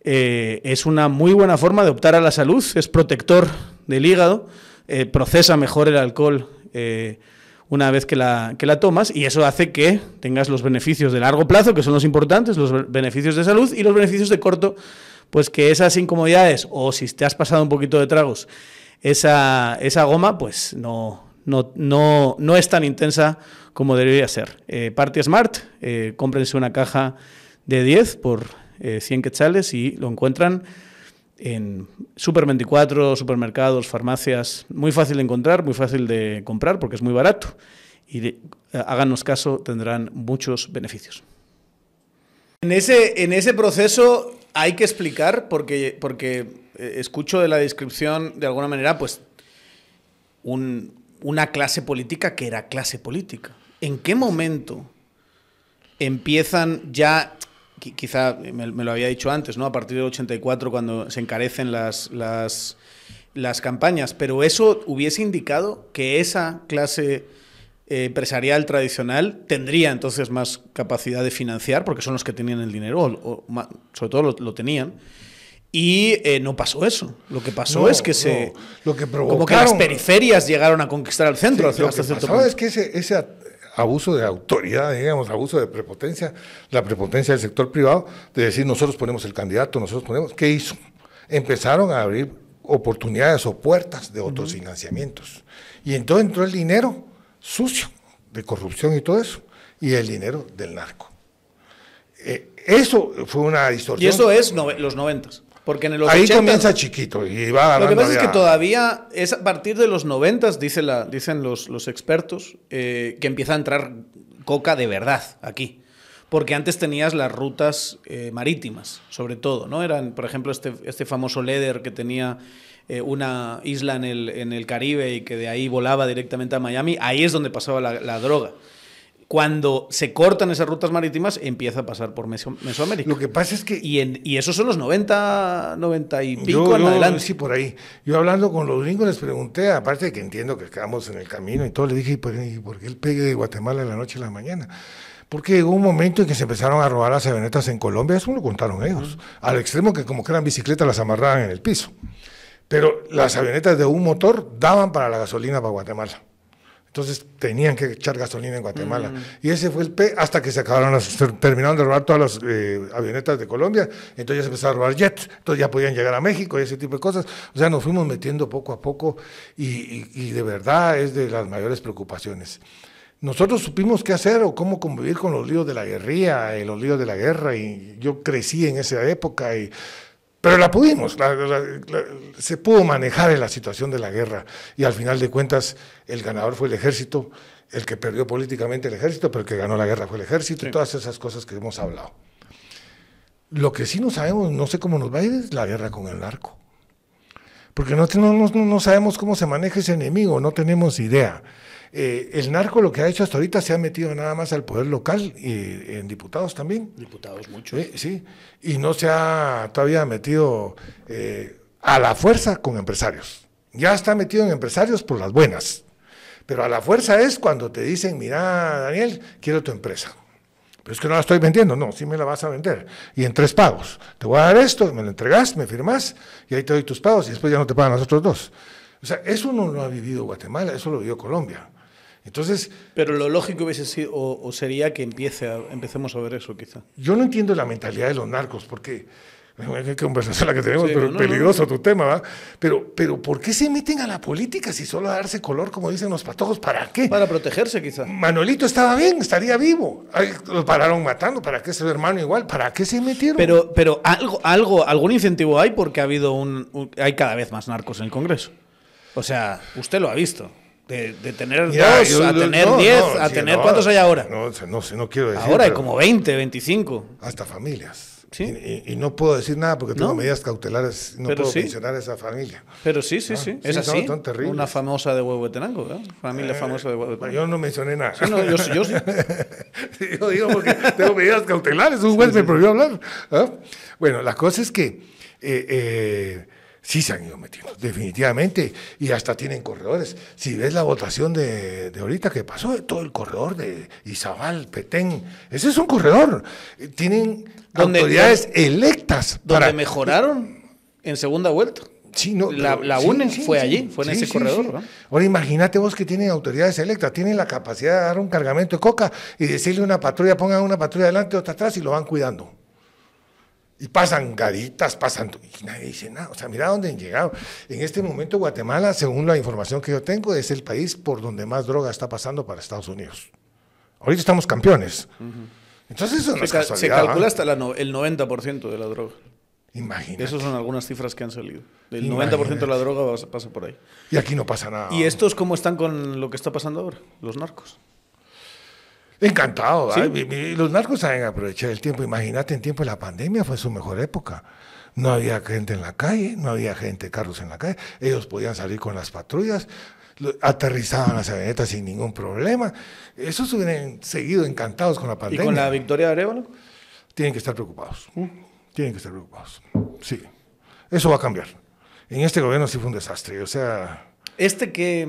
Es una muy buena forma de optar a la salud, es protector del hígado, procesa mejor el alcohol eh, una vez que la, que la tomas y eso hace que tengas los beneficios de largo plazo, que son los importantes, los be- beneficios de salud y los beneficios de corto, pues que esas incomodidades o si te has pasado un poquito de tragos, esa, esa goma pues no, no, no, no es tan intensa como debería ser. Eh, Party Smart, eh, cómprense una caja de 10 por eh, 100 quetzales y lo encuentran en Super 24, supermercados, farmacias. Muy fácil de encontrar, muy fácil de comprar porque es muy barato. Y de- eh, háganos caso, tendrán muchos beneficios. En ese, en ese proceso hay que explicar, porque, porque eh, escucho de la descripción, de alguna manera, pues un- una clase política que era clase política. ¿En qué momento empiezan ya, quizá me, me lo había dicho antes, ¿no? A partir del 84, cuando se encarecen las, las, las campañas, pero eso hubiese indicado que esa clase eh, empresarial tradicional tendría entonces más capacidad de financiar, porque son los que tenían el dinero, o, sobre todo lo, lo tenían. Y eh, no pasó eso. Lo que pasó No, es que se. no. Lo que como que las provocaron- periferias llegaron a conquistar el centro Sí, lo hasta que cierto pasaba punto. es que ese, ese abuso de autoridad, digamos, abuso de prepotencia, la prepotencia del sector privado, de decir nosotros ponemos el candidato, nosotros ponemos, ¿qué hizo? Empezaron a abrir oportunidades o puertas de otros financiamientos. Y entonces entró el dinero sucio de corrupción y todo eso, y el dinero del narco. Eh, eso fue una Y distorsión. eso es los noventas. Porque en los Ahí 80 comienza chiquito y va Lo que pasa es que todavía es a partir de los noventas, dice la, dicen los, los expertos, eh, que empieza a entrar coca de verdad aquí. Porque antes tenías las rutas eh, marítimas, sobre todo, ¿no? Eran, por ejemplo, este, este famoso Leder que tenía eh, una isla en el, en el Caribe y que de ahí volaba directamente a Miami. Ahí es donde pasaba la, la droga. Cuando se cortan esas rutas marítimas, empieza a pasar por Meso- Mesoamérica. Lo que pasa es que Y, en- y esos son los 90, 90 y pico Yo, en yo, adelante. sí, por ahí. Yo hablando con los gringos les pregunté, aparte de que entiendo que quedamos en el camino y todo, le dije, ¿y por, y por qué el pegue de Guatemala de la noche a la mañana? Porque llegó un momento en que se empezaron a robar las avionetas en Colombia, eso me lo contaron ellos, al extremo que como que eran bicicletas las amarraban en el piso. Pero las avionetas de un motor daban para la gasolina para Guatemala. Entonces tenían que echar gasolina en Guatemala. Y ese fue el P hasta que se acabaron las, se terminaron de robar todas las eh, avionetas de Colombia. Entonces ya se empezaron a robar jets. Entonces ya podían llegar a México y ese tipo de cosas. O sea, nos fuimos metiendo poco a poco y, y- y de verdad es de las mayores preocupaciones. Nosotros supimos qué hacer o cómo convivir con los líos de la guerrilla, y los líos de la guerra. Y yo crecí en esa época y pero la pudimos, la- la- la- se pudo manejar en la situación de la guerra y al final de cuentas el ganador fue el ejército, el que perdió políticamente el ejército, pero el que ganó la guerra fue el ejército y todas esas cosas que hemos hablado. Lo que sí no sabemos, no sé cómo nos va a ir, es la guerra con el narco. Porque no, no- no sabemos cómo se maneja ese enemigo, no tenemos idea. Eh, el narco lo que ha hecho hasta ahorita se ha metido nada más al poder local y en diputados también. Diputados mucho. Sí, sí. Y no se ha todavía metido eh, a la fuerza con empresarios. Ya está metido en empresarios por las buenas. Pero a la fuerza es cuando te dicen, mira, Daniel, quiero tu empresa. Pero es que no la estoy vendiendo. No, sí me la vas a vender. Y en tres pagos. Te voy a dar esto, me lo entregas, me firmas, y ahí te doy tus pagos, y después ya no te pagan los otros dos. O sea, eso no lo ha vivido Guatemala, eso lo vivió Colombia. Entonces, Pero lo lógico hubiese sido, o, o sería que empiece a- empecemos a ver eso, quizá. Yo no entiendo la mentalidad de los narcos, porque Qué conversación la que tenemos, pero peligroso tu tema, ¿va? Pero, pero ¿por qué se meten a la política si solo a darse color, como dicen los patojos? ¿Para qué? Para protegerse, quizá. Manolito estaba bien, estaría vivo. lo pararon matando, ¿para qué su hermano igual? ¿Para qué se metieron? Pero, pero algo, algo, algún incentivo hay porque ha habido un, hay cada vez más narcos en el Congreso. O sea, usted lo ha visto. De, tener dos a tener diez, a tener cuántos hay ahora. No, no, no quiero decir. Ahora hay como 20, 25. Hasta familias. Y, no puedo decir nada porque tengo medidas cautelares, no puedo mencionar a esa familia. Pero sí, sí, sí. Es así. Una famosa de Huehuetenango, ¿no? Familia eh, famosa de Huehuetenango. Yo no mencioné nada. yo, yo, (laughs) sí. yo digo porque tengo medidas cautelares, un juez me prohibió hablar. ¿ah? Bueno, la cosa es que eh, eh, sí se han ido metiendo, definitivamente, y hasta tienen corredores. Si ves la votación de, de ahorita que pasó, todo el corredor de Izabal, Petén, ese es un corredor. Tienen autoridades electas. Donde mejoraron en segunda vuelta. Sí, no, la, la UNE fue allí, fue en ese corredor. Ahora imagínate vos que tienen autoridades electas, tienen la capacidad de dar un cargamento de coca y decirle a una patrulla, pongan una patrulla adelante, otra atrás y lo van cuidando. Y pasan garitas, pasan... Y nadie dice nada. O sea, mira dónde han llegado. En este momento Guatemala, según la información que yo tengo, es el país por donde más droga está pasando para Estados Unidos. Ahorita estamos campeones. Entonces eso no se, es se calcula hasta el 90% de la droga. Imagínate. Esas son algunas cifras que han salido. El 90% de la droga pasa por ahí. Y aquí no pasa nada. ¿Y estos cómo están con lo que está pasando ahora? Los narcos. Encantado. Los narcos saben aprovechar el tiempo. Imagínate, en tiempo de la pandemia fue su mejor época. No había gente en la calle, no había gente, carros en la calle. Ellos podían salir con las patrullas, aterrizaban las avionetas sin ningún problema. Esos hubieran seguido encantados con la pandemia. ¿Y con la victoria de Arevalo? Tienen que estar preocupados. Tienen que estar preocupados. Sí. Eso va a cambiar. En este gobierno sí fue un desastre. O sea. Este que.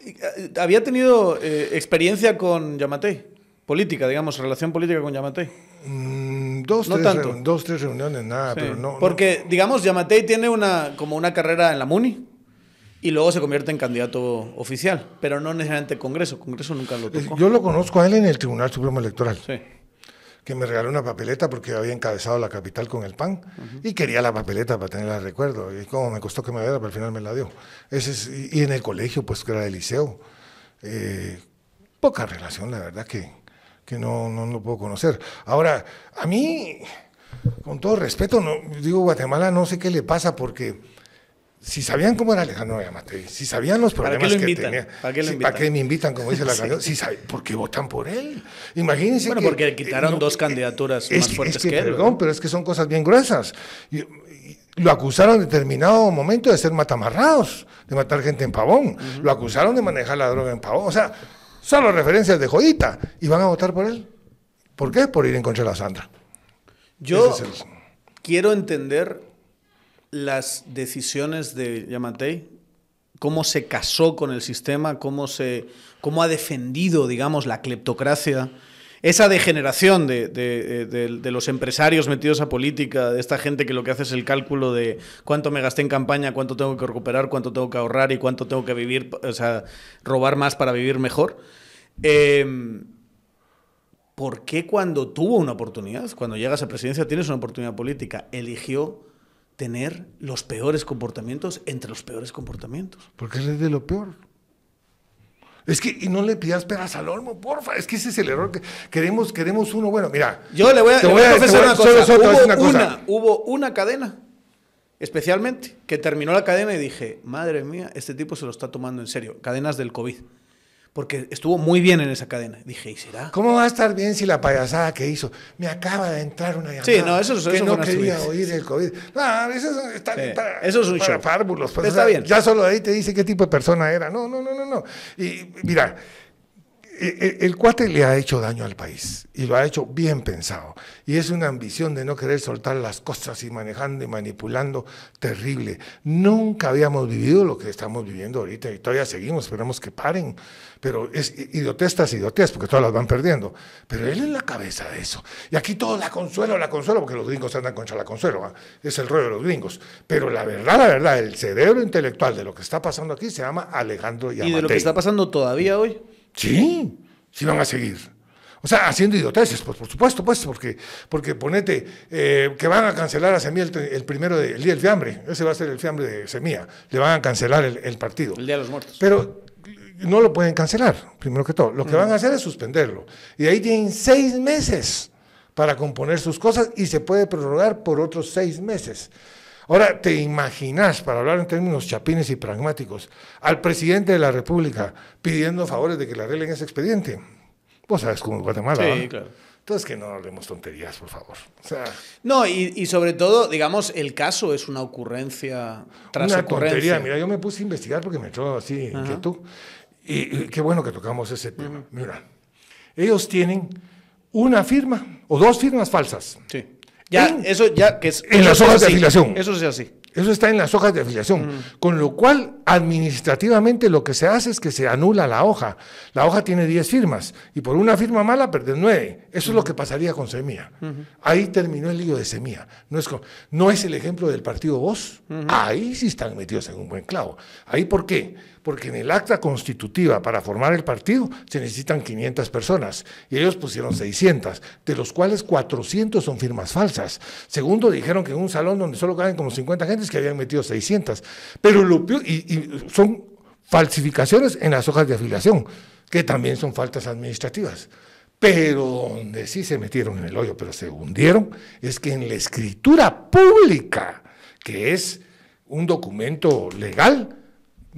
Eh, había tenido eh, experiencia con Yamate política, digamos, relación política con Yamatei. Mm, dos, tres, dos, tres reuniones, nada, pero no. Porque, digamos, Yamatei tiene una, como una carrera en la MUNI y luego se convierte en candidato oficial, pero no necesariamente Congreso. Congreso nunca lo tocó. Yo lo conozco a él en el Tribunal Supremo Electoral. Sí. Que me regaló una papeleta porque había encabezado la capital con el PAN y quería la papeleta para tenerla de recuerdo. Y como me costó que me diera, pero al final me la dio. Ese y en el colegio, pues que era de liceo. Eh, poca relación, la verdad que que no, no lo puedo conocer. Ahora, a mí, con todo respeto, no, digo Guatemala, no sé qué le pasa porque si sabían cómo era Alejandro Yamatei, si sabían los problemas que tenía, ¿Para qué, ¿para qué me invitan, como dice la (laughs) canción? Si ¿Por qué votan por él? Imagínense Bueno, porque quitaron dos candidaturas más fuertes que, él. Perdón, pero es que son cosas bien gruesas. lo acusaron en determinado momento de ser matamarrados, de matar gente en Pavón. Lo acusaron de manejar la droga en Pavón. O sea, Solo referencias de Jodita. ¿Y van a votar por él? ¿Por qué? Por ir en contra de la Sandra. Yo quiero entender las decisiones de Yamatei, cómo se casó con el sistema, cómo, se, cómo ha defendido, digamos, la cleptocracia esa degeneración de, los empresarios metidos a política, de esta gente que lo que hace es el cálculo de cuánto me gasté en campaña, cuánto tengo que recuperar, cuánto tengo que ahorrar y cuánto tengo que vivir, o sea, robar más para vivir mejor. Em, ¿Por qué cuando tuvo una oportunidad, cuando llegas a presidencia tienes una oportunidad política, eligió tener los peores comportamientos entre los peores comportamientos? Porque es de lo peor. Es que y no le pidas peras al olmo, porfa. Es que ese es el error que queremos, queremos uno. Bueno, mira. Yo le voy a, confesar una cosa. hubo, una, hubo una cadena, especialmente, que terminó la cadena y dije, madre mía, este tipo se lo está tomando en serio. Cadenas del COVID porque estuvo muy bien en esa cadena. Dije, ¿y será? ¿Cómo va a estar bien si la payasada que hizo? Me acaba de entrar una llamada. Sí, no, eso, eso Que no quería oír el COVID. No, eso, está, eso es un show. Fárbulos, pues, está bien. Ya solo ahí te dice qué tipo de persona era. No, no, no, no, no. Y mira, el, cuate le ha hecho daño al país y lo ha hecho bien pensado. Y es una ambición de no querer soltar las cosas y manejando y manipulando terrible. Nunca habíamos vivido lo que estamos viviendo ahorita y todavía seguimos, esperamos que paren. Pero es idiotez tras idiotez, porque todas las van perdiendo. Pero él es la cabeza de eso. Y aquí todo la consuelo, la consuelo, porque los gringos andan contra la consuelo. Es el rollo de los gringos. Pero la verdad, la verdad, el cerebro intelectual de lo que está pasando aquí se llama Alejandro Yamatei. ¿Y de lo que está pasando todavía hoy? Sí, sí van a seguir. O sea, haciendo idioteces, pues, por supuesto, pues, porque, porque ponete eh, que van a cancelar a Semilla el, primero de, el día del fiambre, ese va a ser el fiambre de Semilla, le van a cancelar el, partido. El Día de los Muertos. Pero no lo pueden cancelar, primero que todo. Lo que van a hacer es suspenderlo. Y ahí tienen seis meses para componer sus cosas y se puede prorrogar por otros seis meses. Ahora, ¿te imaginas, para hablar en términos chapines y pragmáticos, al presidente de la República pidiendo favores de que le arreglen ese expediente? Vos sabes cómo es Guatemala. Sí, claro. Entonces, que no hablemos tonterías, por favor. no, y, sobre todo, digamos, el caso es una ocurrencia tras una tontería. Mira, yo me puse a investigar porque me entró así inquietud. Y, y, qué bueno que tocamos ese tema. Mira, ellos tienen una firma o dos firmas falsas. Sí. Ya, eso ya que es. En las hojas de afiliación. Eso es así. Eso está en las hojas de afiliación. Con lo cual, administrativamente lo que se hace es que se anula la hoja. La hoja tiene 10 firmas y por una firma mala perder 9. Eso es lo que pasaría con Semilla. Ahí terminó el lío de Semilla. No es, no es el ejemplo del partido Voz. Ahí sí están metidos en un buen clavo. ¿Ahí por qué? Porque en el acta constitutiva para formar el partido se necesitan 500 personas y ellos pusieron 600, de los cuales 400 son firmas falsas. Segundo, dijeron que en un salón donde solo caben como 50 gentes que habían metido 600, pero lo, y, y son falsificaciones en las hojas de afiliación, que también son faltas administrativas. Pero donde sí se metieron en el hoyo, pero se hundieron, es que en la escritura pública, que es un documento legal,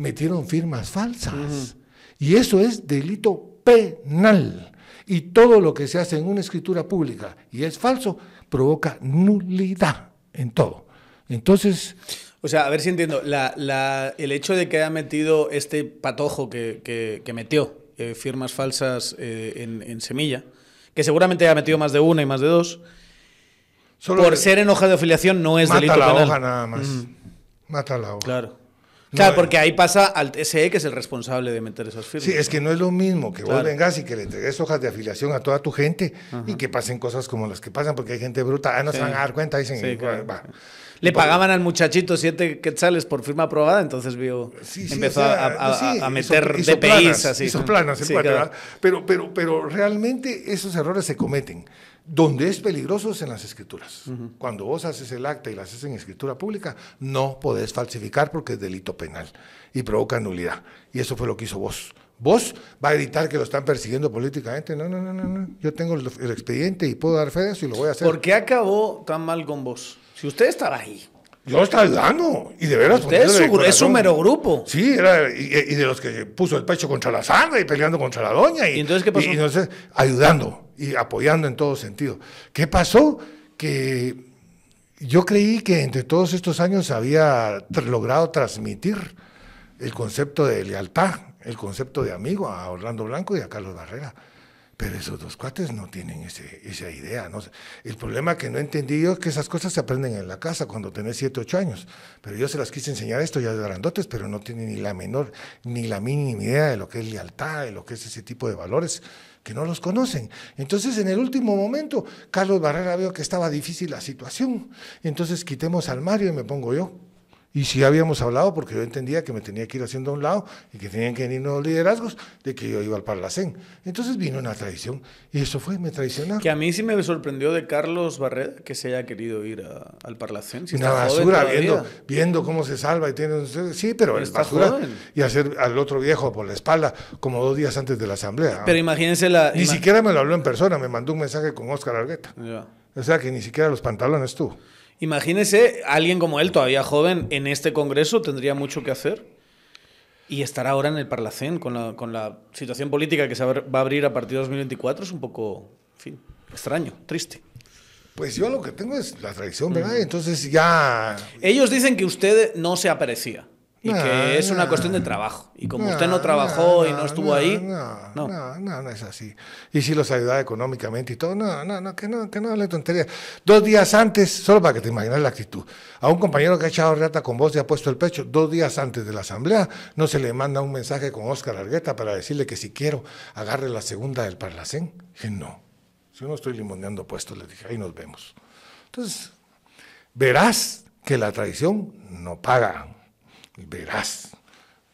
metieron firmas falsas. Y eso es delito penal. Y todo lo que se hace en una escritura pública y es falso, provoca nulidad en todo. Entonces... O sea, a ver si entiendo, el hecho de que haya metido este patojo que, metió eh, firmas falsas eh, en, Semilla, que seguramente haya metido más de una y más de dos, por ser en hoja de afiliación no es delito penal. Mata la hoja nada más. Mata la hoja. Claro. Claro, porque ahí pasa al TSE, que es el responsable de meter esas firmas. Sí, es que no es lo mismo que vos vengas y que le entregues hojas de afiliación a toda tu gente y que pasen cosas como las que pasan, porque hay gente bruta. Ah, no se van a dar cuenta, dicen. Le pagaban al muchachito siete quetzales por firma aprobada, entonces vio, empezó a, meter DPIs así. Hizo planas, pero, pero, pero realmente esos errores se cometen. Donde es peligroso es en las escrituras. Cuando vos haces el acta y la haces en escritura pública, no podés falsificar porque es delito penal y provoca nulidad. Y eso fue lo que hizo vos. Vos va a evitar que lo están persiguiendo políticamente. No, no, no, no. no. Yo tengo el, expediente y puedo dar fe de eso y lo voy a hacer. ¿Por qué acabó tan mal con vos? Si usted estaba ahí. Yo estaba ayudando, y de veras. Usted es su, es mero grupo. Sí, era, y, de los que puso el pecho contra la sangre y peleando contra la doña. ¿Y, entonces qué pasó? Y, entonces, ayudando y apoyando en todo sentido. ¿Qué pasó? Que yo creí que entre todos estos años había logrado transmitir el concepto de lealtad, el concepto de amigo a Orlando Blanco y a Carlos Barrera. Pero esos dos cuates no tienen ese, esa idea. ¿no? El problema que no entendí yo es que esas cosas se aprenden en la casa cuando tenés 7, 8 años. Pero yo se las quise enseñar esto ya de grandotes, pero no tienen ni la menor, ni la mínima idea de lo que es lealtad, de lo que es ese tipo de valores que no los conocen. Entonces, en el último momento, Carlos Barrera veo que estaba difícil la situación. Entonces, quitemos al Mario y me pongo yo. Y si habíamos hablado, porque yo entendía que me tenía que ir haciendo a un lado y que tenían que venir nuevos liderazgos, de que yo iba al Parlacén. Entonces vino una traición y eso fue, me traicionaron. Que a mí sí me sorprendió de Carlos Barreda que se haya querido ir al Parlacén. una basura, viendo, viendo cómo se salva y tiene. Sí, pero es basura. Y hacer al otro viejo por la espalda, como dos días antes de la asamblea. Pero imagínense la. Ni siquiera me lo habló en persona, me mandó un mensaje con Oscar Argueta. O sea que ni siquiera los pantalones tuvo. Imagínese, alguien como él, todavía joven, en este Congreso tendría mucho que hacer y estar ahora en el Parlacén con la, con la situación política que se va a abrir a partir de 2024 es un poco, en fin, extraño, triste. Pues yo lo que tengo es la tradición, ¿verdad? Entonces ya... Ellos dicen que usted no se aparecía. Y que es una cuestión de trabajo. Y como usted no trabajó y no estuvo ahí. No no. no, es así. Y si los ayudaba económicamente y todo, no, no, no, que no, que no hable tontería. Dos días antes, solo para que te imagines la actitud, a un compañero que ha echado rata con vos y ha puesto el pecho, dos días antes de la asamblea, no se le manda un mensaje con Oscar Argueta para decirle que si quiero, agarre la segunda del Parlacén. Dije, no, yo no estoy limoneando puestos, le dije, ahí nos vemos. Entonces, verás que la traición no paga verás,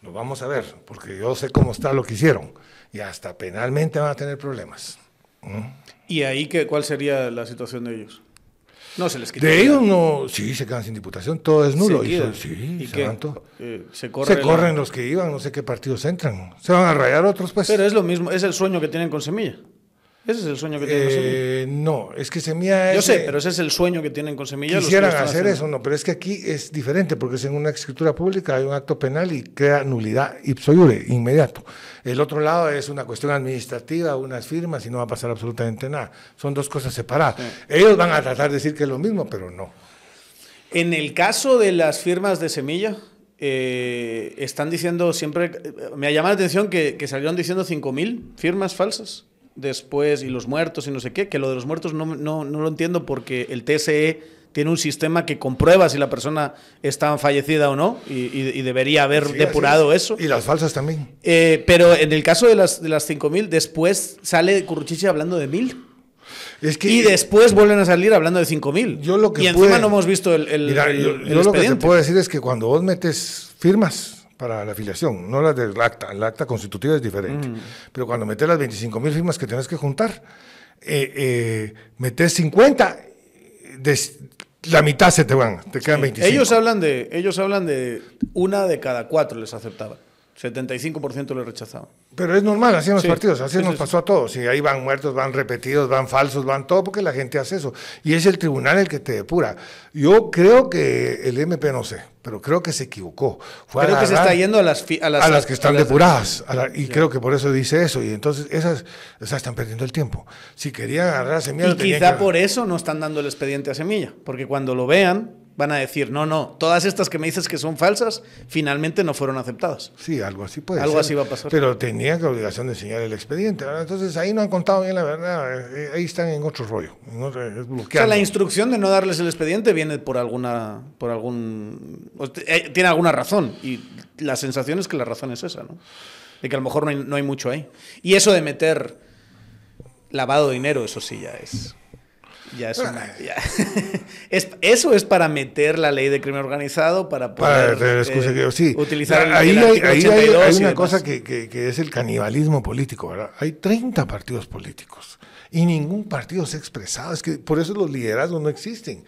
lo vamos a ver, porque yo sé cómo está lo que hicieron y hasta penalmente van a tener problemas. ¿Y ahí qué, cuál sería la situación de ellos? No se les quita. De ellos no, sí, se quedan sin diputación, todo es nulo. Se y sí, ¿Y se van todo. Eh, se corre Se la- corren los que iban, no sé qué partidos entran. Se van a rayar otros, pues. Pero es lo mismo, es el sueño que tienen con Semilla. Ese es el sueño que tienen con Semilla. Eh, no, es que Semilla Yo es, sé, eh, pero ese es el sueño que tienen con Semilla. Quisieran hacer eso, no, pero es que aquí es diferente porque es en una escritura pública hay un acto penal y crea nulidad ipso iure, inmediato. El otro lado es una cuestión administrativa, unas firmas y no va a pasar absolutamente nada. Son dos cosas separadas. Ellos van a tratar de decir que es lo mismo, pero no. En el caso de las firmas de Semilla, eh, están diciendo siempre. Me llama la atención que, que salieron diciendo 5.000 firmas falsas. Después, y los muertos y no sé qué. Que lo de los muertos no, no, no lo entiendo porque el TSE tiene un sistema que comprueba si la persona está fallecida o no. Y, y- y debería haber Sí, depurado es. eso. Y las falsas también. Eh, pero en el caso de las, de las 5.000, después sale Curruchiche hablando de 1.000. Es que Y después vuelven a salir hablando de 5.000. Yo lo que y encima pude- no hemos visto el, el, Mira, el- yo, el yo lo que te puedo decir es que cuando vos metes firmas para la afiliación, no las del acta, el acta constitutiva es diferente, pero cuando metes las 25 mil firmas que tienes que juntar, eh, eh, metes 50, des- la mitad se te van, te quedan 25. Ellos hablan, de, ellos hablan de una de cada cuatro les aceptaban. 75% les rechazaban. Pero es normal, así en los Sí, partidos, así sí, nos sí, pasó a todos. Y ahí van muertos, van repetidos, van falsos, van todo, porque la gente hace eso. Y es el tribunal el que te depura. Yo creo que el MP, no sé, pero creo que se equivocó. Fue a Creo que se está yendo a las, a las, a las que están a las- depuradas. a la- y creo que por eso dice eso. Y entonces esas, esas están perdiendo el tiempo. Si querían agarrar semillas, Y lo tenían quizá que- por eso no están dando el expediente a Semilla. Porque cuando lo vean, van a decir, no, no, todas estas que me dices que son falsas, finalmente no fueron aceptadas. Sí, algo así puede Algo ser. así va a pasar. Pero tenían que obligación de enseñar el expediente. ¿verdad? Entonces ahí no han contado bien la verdad. eh, ahí están en otro rollo. en otro- es O sea, la instrucción de no darles el expediente viene por alguna, por algún, eh, tiene alguna razón y la sensación es que la razón es esa, ¿no? De que a lo mejor no hay, no hay mucho ahí. Y eso de meter lavado de dinero, eso sí ya es, ya es una, ya- (laughs) es- eso es para meter la ley de crimen organizado para poder eh, sí. utilizar ahí el hay, ahí hay- 82 hay y una cosa que, que- que es el canibalismo político, ¿verdad? Hay 30 partidos políticos y ningún partido se ha expresado. Es que por eso los liderazgos no existen.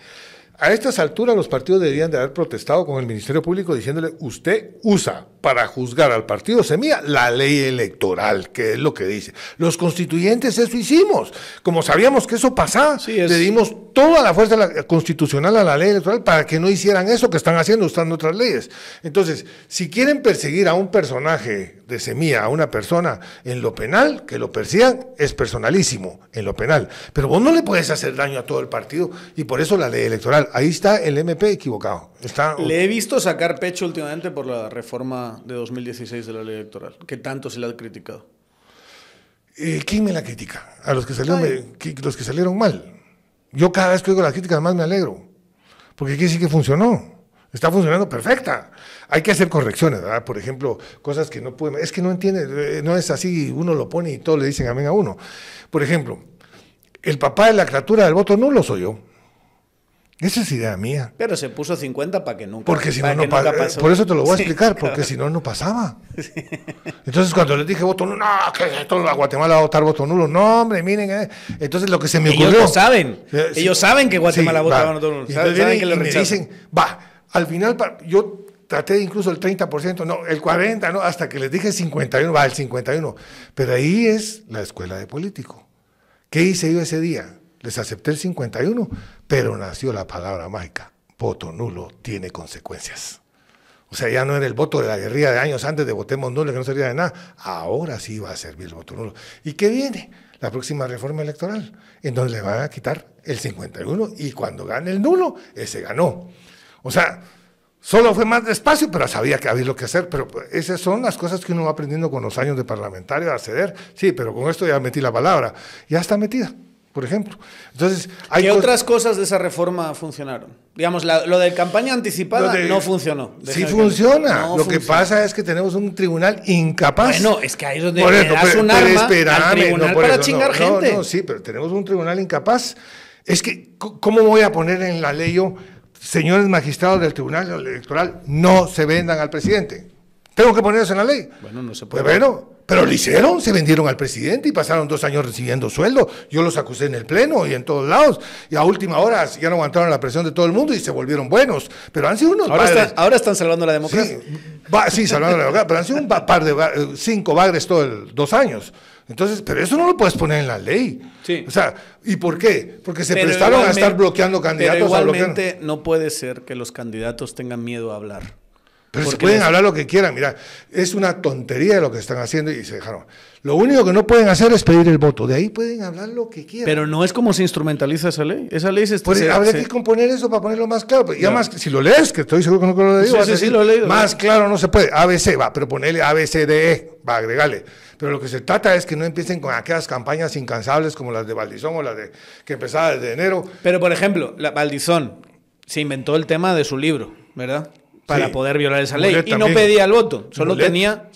A estas alturas los partidos deberían de haber protestado con el Ministerio Público diciéndole, usted usa para juzgar al partido Semilla la ley electoral, que es lo que dice. Los constituyentes eso hicimos. Como sabíamos que eso pasaba, Sí, es- le dimos toda la fuerza la- constitucional a la ley electoral para que no hicieran eso que están haciendo usando otras leyes. Entonces, si quieren perseguir a un personaje de semilla, a una persona en lo penal, que lo persigan, es personalísimo en lo penal. Pero vos no le puedes hacer daño a todo el partido y por eso la ley electoral. Ahí está el MP equivocado. Está, Le he visto sacar pecho últimamente por la reforma de 2016 de la ley electoral, que tanto se le ha criticado. Eh, ¿Quién me la critica? A los que salieron, me- los que salieron mal. Yo cada vez que oigo las críticas más me alegro. Porque quiere decir que funcionó. Está funcionando perfecta. Hay que hacer correcciones, ¿verdad? Por ejemplo, cosas que no pueden... Es que no entiende, eh, no es así, uno lo pone y todos le dicen amén a uno. Por ejemplo, el papá de la criatura del voto nulo soy yo. Esa es idea mía. Pero se puso 50 para que nunca Porque si no, no pa- eh, pasó. Por eso te lo voy a Sí, explicar, (laughs) porque claro. si no, no pasaba. Entonces, cuando les dije voto nulo, no, que todo a Guatemala va a votar voto nulo. No, hombre, miren. eh. Entonces, lo que se me Ellos ocurrió. lo saben. Eh, sí. Ellos saben que Guatemala va. voto nulo. Saben, saben que y rechazan. dicen, va, al final, yo traté incluso el 30%, no, el 40%, no, hasta que les dije 51%, va, el 51%. Pero ahí es la escuela de político. ¿Qué hice yo ese día? Les acepté el 51%, pero nació la palabra mágica. Voto nulo tiene consecuencias. O sea, ya no era el voto de la guerrilla de años antes de votemos nulo, que no servía de nada. Ahora sí va a servir el voto nulo. ¿Y qué viene? La próxima reforma electoral, en donde le van a quitar el 51 y cuando gane el nulo, ese ganó. O sea, solo fue más despacio, pero sabía que había lo que hacer. Pero esas son las cosas que uno va aprendiendo con los años de parlamentario, a ceder. Sí, pero con esto ya metí la palabra. Ya está metida, por ejemplo. Entonces, hay ¿Qué otras cosas de esa reforma funcionaron? Digamos, la- lo de campaña anticipada de- no funcionó. Sí funciona. no lo que pasa es que tenemos un tribunal incapaz. Bueno, es que ahí es donde Por eso, das un pero arma espérame, al tribunal no, por para eso, chingar no, gente. No, no, sí, pero tenemos un tribunal incapaz. Es que, ¿cómo voy a poner en la ley yo, señores magistrados del tribunal electoral, no se vendan al presidente? Tengo que poner eso en la ley. Bueno, no se Pues puede. bueno, pero lo hicieron, se vendieron al presidente y pasaron dos años recibiendo sueldo. Yo los acusé en el Pleno y en todos lados. Y a última hora ya no aguantaron la presión de todo el mundo y se volvieron buenos. Pero han sido unos ahora, padres- está- ahora están salvando la democracia. Sí, va- sí, salvando la democracia, pero han sido un pa- par de eh, cinco bagres todo el, dos años. Entonces, pero eso no lo puedes poner en la ley. Sí. O sea, ¿y por qué? Porque se Pero prestaron a estar bloqueando candidatos. Pero a igualmente no puede ser que los candidatos tengan miedo a hablar. Pero se pueden les- hablar lo que quieran. Mira, es una tontería lo que están haciendo y se dejaron. Lo único que no pueden hacer es pedir el voto. De ahí pueden hablar lo que quieran. Pero no es como se instrumentaliza esa ley. Esa ley se, eso habría se- que componer eso para ponerlo más claro. Pero ya Ya. más, si lo lees, que estoy seguro que no lo leí, Sí, sí, sí, decir, lo he leído, Más ¿no? claro no se puede. ABC, va, pero ponerle ABCDE, va, agregarle. Pero lo que se trata es que no empiecen con aquellas campañas incansables como las de Valdizón o las de que empezaba desde enero. Pero, por ejemplo, la Valdizón se inventó el tema de su libro, ¿verdad? Para Sí. poder violar esa ley. Mulet y no pedía el voto, solo Mulet. tenía.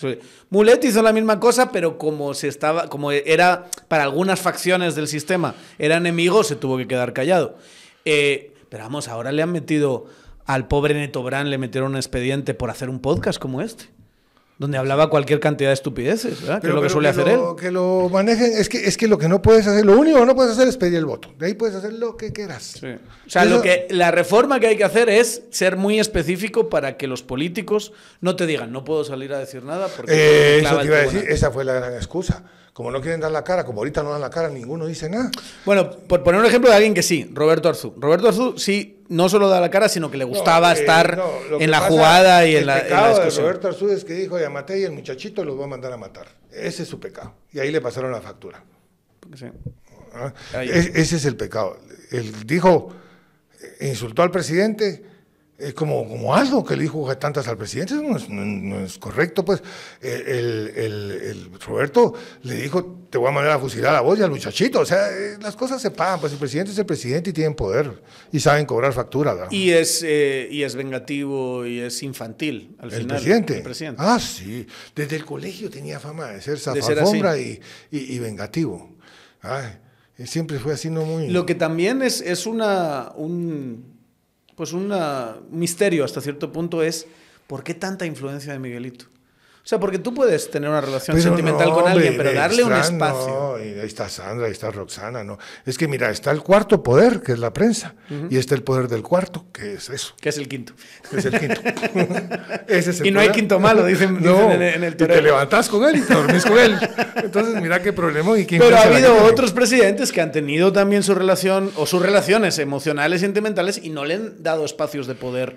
Mulet hizo la misma cosa, pero como se estaba, como era para algunas facciones del sistema, era enemigo, se tuvo que quedar callado. Eh, pero vamos, ahora le han metido al pobre Neto Brand, le metieron un expediente por hacer un podcast como este. Donde hablaba cualquier cantidad de estupideces, ¿verdad? que es lo que pero suele hacer lo, él. Que lo manejen, es que, es que lo que no puedes hacer, lo único que no puedes hacer es pedir el voto. De ahí puedes hacer lo que quieras. Sí. O sea, Eso- lo que, la reforma que hay que hacer es ser muy específico para que los políticos no te digan, no puedo salir a decir nada porque Eh, eso te iba a decir, tribunal". esa fue la gran excusa. Como no quieren dar la cara, como ahorita no dan la cara, ninguno dice nada. Bueno, por poner un ejemplo de alguien que sí, Roberto Arzú. Roberto Arzú sí, no solo da la cara, sino que le gustaba No, eh, estar no, en la jugada y en la, en la pecado de. Roberto Arzú es que dijo, ya maté y el muchachito los va a mandar a matar. Ese es su pecado. Y ahí le pasaron la factura. Sí. ¿ah? Es- ese es el pecado. Él dijo, insultó al presidente, es como, como algo que le dijo tantas al presidente, eso no es, no- no es correcto, pues. El, el- Roberto le dijo, te voy a mandar a fusilar a vos y al muchachito. O sea, eh, las cosas se pagan, pues el presidente es el presidente y tienen poder y saben cobrar factura. ¿verdad? Y es, eh, y es vengativo y es infantil al ¿El final. presidente? El presidente. Ah, sí. Desde el colegio tenía fama de ser zafafombra y, y- y vengativo. Ay, y siempre fue así, no muy... Lo que también es, es una, un, pues un misterio hasta cierto punto es por qué tanta influencia de Miguelito. O sea, porque tú puedes tener una relación Pero sentimental no, con alguien, pero darle un extra, espacio. no, y ahí está Sandra, ahí está Roxana, no. Es que mira, está el cuarto poder, que es la prensa, y está el poder del cuarto, que es eso, Que es el quinto. que es el quinto. (laughs) Ese es el Y no hay poder. quinto malo, dicen- No, dicen en el- en el y te toreo. levantás con él y te dormís con él. Entonces, mira qué problema y Pero ha habido gente. otros presidentes que han tenido también su relación o sus relaciones emocionales y sentimentales y no le han dado espacios de poder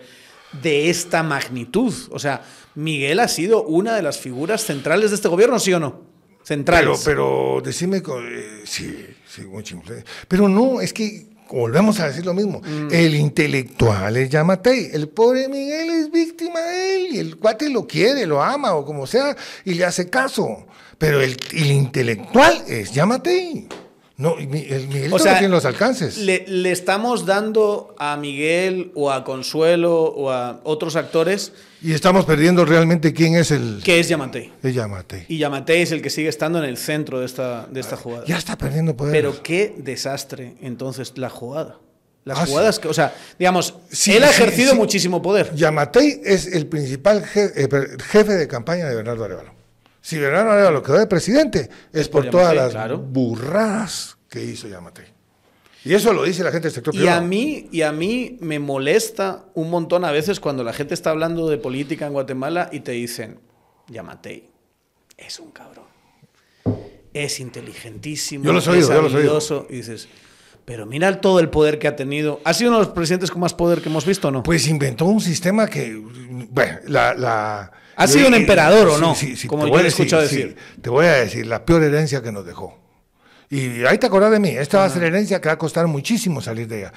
de esta magnitud. O sea, Miguel ha sido una de las figuras centrales de este gobierno, ¿sí o no? Pero, Centrales. pero decime, co- eh, sí, sí, mucha influencia. Pero no, es que volvemos a decir lo mismo. Mm. El intelectual es Yamatei. El pobre Miguel es víctima de él. Y el cuate lo quiere, lo ama o como sea, y le hace caso. Pero el, el intelectual es Yamatei. No, el Miguelito O sea, tiene los alcances. Le, le estamos dando a Miguel o a Consuelo o a otros actores Y estamos perdiendo realmente quién es el, que es Yamatei. el Yamatei. Y Yamatei es el que sigue estando en el centro de esta, de esta jugada. Ya está perdiendo poder. Pero qué desastre entonces la jugada. Las Ah, jugadas que, o sea, digamos, Sí, él ha ejercido sí. muchísimo poder. Yamatei es el principal je- eh, jefe de campaña de Bernardo Arevalo. Si Bernardo Arevalo quedó de presidente, es por, por todas las claro. burradas que hizo Yamatei. Y eso lo dice la gente del sector Y privado. a mí, y a mí me molesta un montón a veces cuando la gente está hablando de política en Guatemala y te dicen, Yamatei, es un cabrón. Es inteligentísimo, Yo los he es yo habilidoso", Y dices, pero mira todo el poder que ha tenido. ¿Ha sido uno de los presidentes con más poder que hemos visto o no? Pues inventó un sistema que, bueno, la... la ¿Ha sido un emperador o no? Sí, Como te yo he escuchado decir. te voy a decir, la peor herencia que nos dejó. Y ahí te acordás de mí, esta va a ser herencia que va a costar muchísimo salir de ella.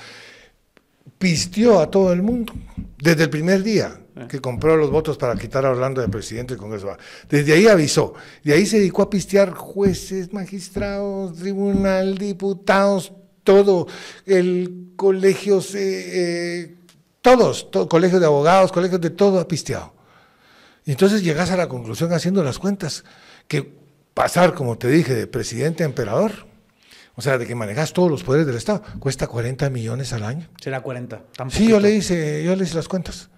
Pistió a todo el mundo, desde el primer día que compró los votos para quitar a Orlando de presidente del Congreso. Desde ahí avisó, de ahí se dedicó a pistear jueces, magistrados, tribunal, diputados, todo, el colegio, eh, todos, todo, colegios de abogados, colegios de todo ha pisteado. Y entonces llegas a la conclusión haciendo las cuentas que pasar, como te dije, de presidente a emperador, o sea, de que manejas todos los poderes del Estado, cuesta 40 millones al año. Será 40. tan Sí, yo le hice, yo le hice las cuentas.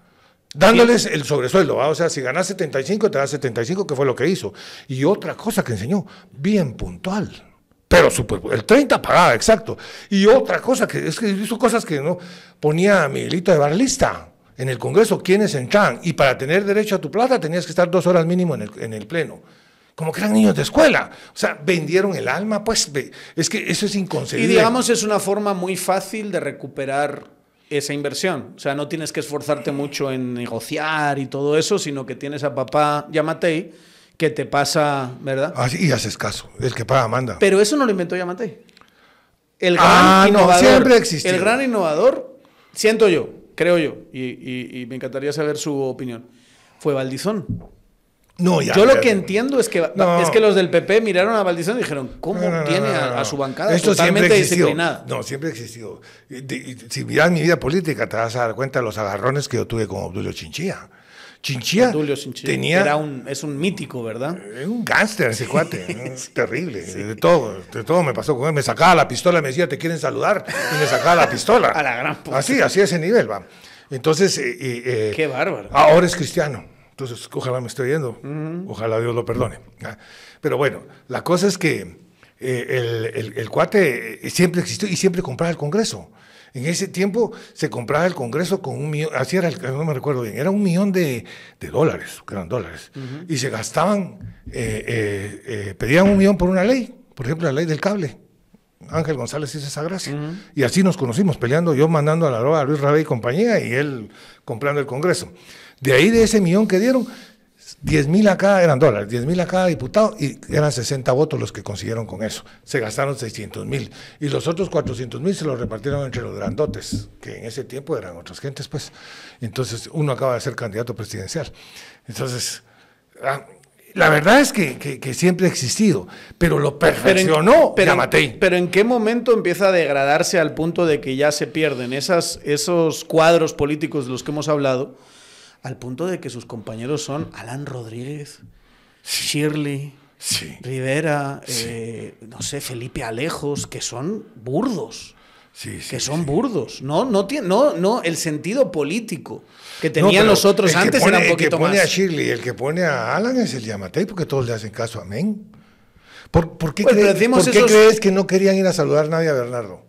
Dándoles el sobresueldo, o sea, si ganas 75, te da 75, que fue lo que hizo. Y otra cosa que enseñó, bien puntual. Pero super, el 30 pagaba, exacto. Y otra cosa que es que hizo cosas que no ponía a Miguelito de Barlista en el Congreso, quienes entraban. Y para tener derecho a tu plata tenías que estar dos horas mínimo en el, en el Pleno. Como que eran niños de escuela. O sea, vendieron el alma, pues es que eso es inconcebible. Y digamos, es una forma muy fácil de recuperar esa inversión. O sea, no tienes que esforzarte mucho en negociar y todo eso, sino que tienes a papá Yamatei que te pasa, ¿verdad? Ah, y haces caso, el que paga manda. Pero eso no lo inventó Yamatei. El gran ah, innovador, siempre existió. El gran innovador, siento yo, creo yo, y, y me encantaría saber su opinión, fue Valdizón. Yo lo que entiendo es que, es que los del PP miraron a Valdizón y dijeron, ¿cómo tiene a, su bancada Esto totalmente disciplinada? No, siempre existió. Si miras mi vida política, te vas a dar cuenta de los agarrones que yo tuve con Obdulio Chinchilla. Chinchilla, tenía... Era un, es un mítico, ¿verdad? Es un gángster ese cuate, es (laughs) terrible. De todo, de todo me pasó con él. Me sacaba la pistola y me decía, ¿te quieren saludar? Y me sacaba la pistola. (laughs) a la gran puta. Así, así a ese nivel, va. Entonces... Eh, eh, Qué bárbaro. Ahora es cristiano. Entonces, ojalá me esté yendo, ojalá Dios lo perdone. Pero bueno, la cosa es que eh, el, el, cuate siempre existió y siempre compraba el Congreso. En ese tiempo se compraba el Congreso con un millón, así era, no me recuerdo bien, era un millón de, de dólares, que eran dólares, y se gastaban, eh, eh, pedían un millón por una ley, por ejemplo, la ley del cable. Ángel González hizo esa gracia. Y así nos conocimos, peleando, yo mandando a la roba a Luis Rabé y compañía, y él comprando el Congreso. De ahí, de ese millón que dieron, 10 mil acá eran dólares, 10 mil a cada diputado y eran 60 votos los que consiguieron con eso. Se gastaron 600 mil y los otros 400 mil se los repartieron entre los grandotes, que en ese tiempo eran otras gentes, pues. Entonces uno acaba de ser candidato presidencial. Entonces, ah, la verdad es que, siempre ha existido, pero lo perfeccionó pero, pero, pero, ¿en qué momento empieza a degradarse al punto de que ya se pierden esas, esos cuadros políticos de los que hemos hablado? Al punto de que sus compañeros son Alan Rodríguez, Shirley, Rivera, eh, no sé, Felipe Alejos, que son burdos. que son burdos. No, no, no, no, el sentido político que tenían los otros antes era un poquito El que pone a Shirley, el que pone a Alan es el Yamatei, porque todos le hacen caso. Amén. ¿Por, qué, pues, crees que no querían ir a saludar a nadie a Bernardo?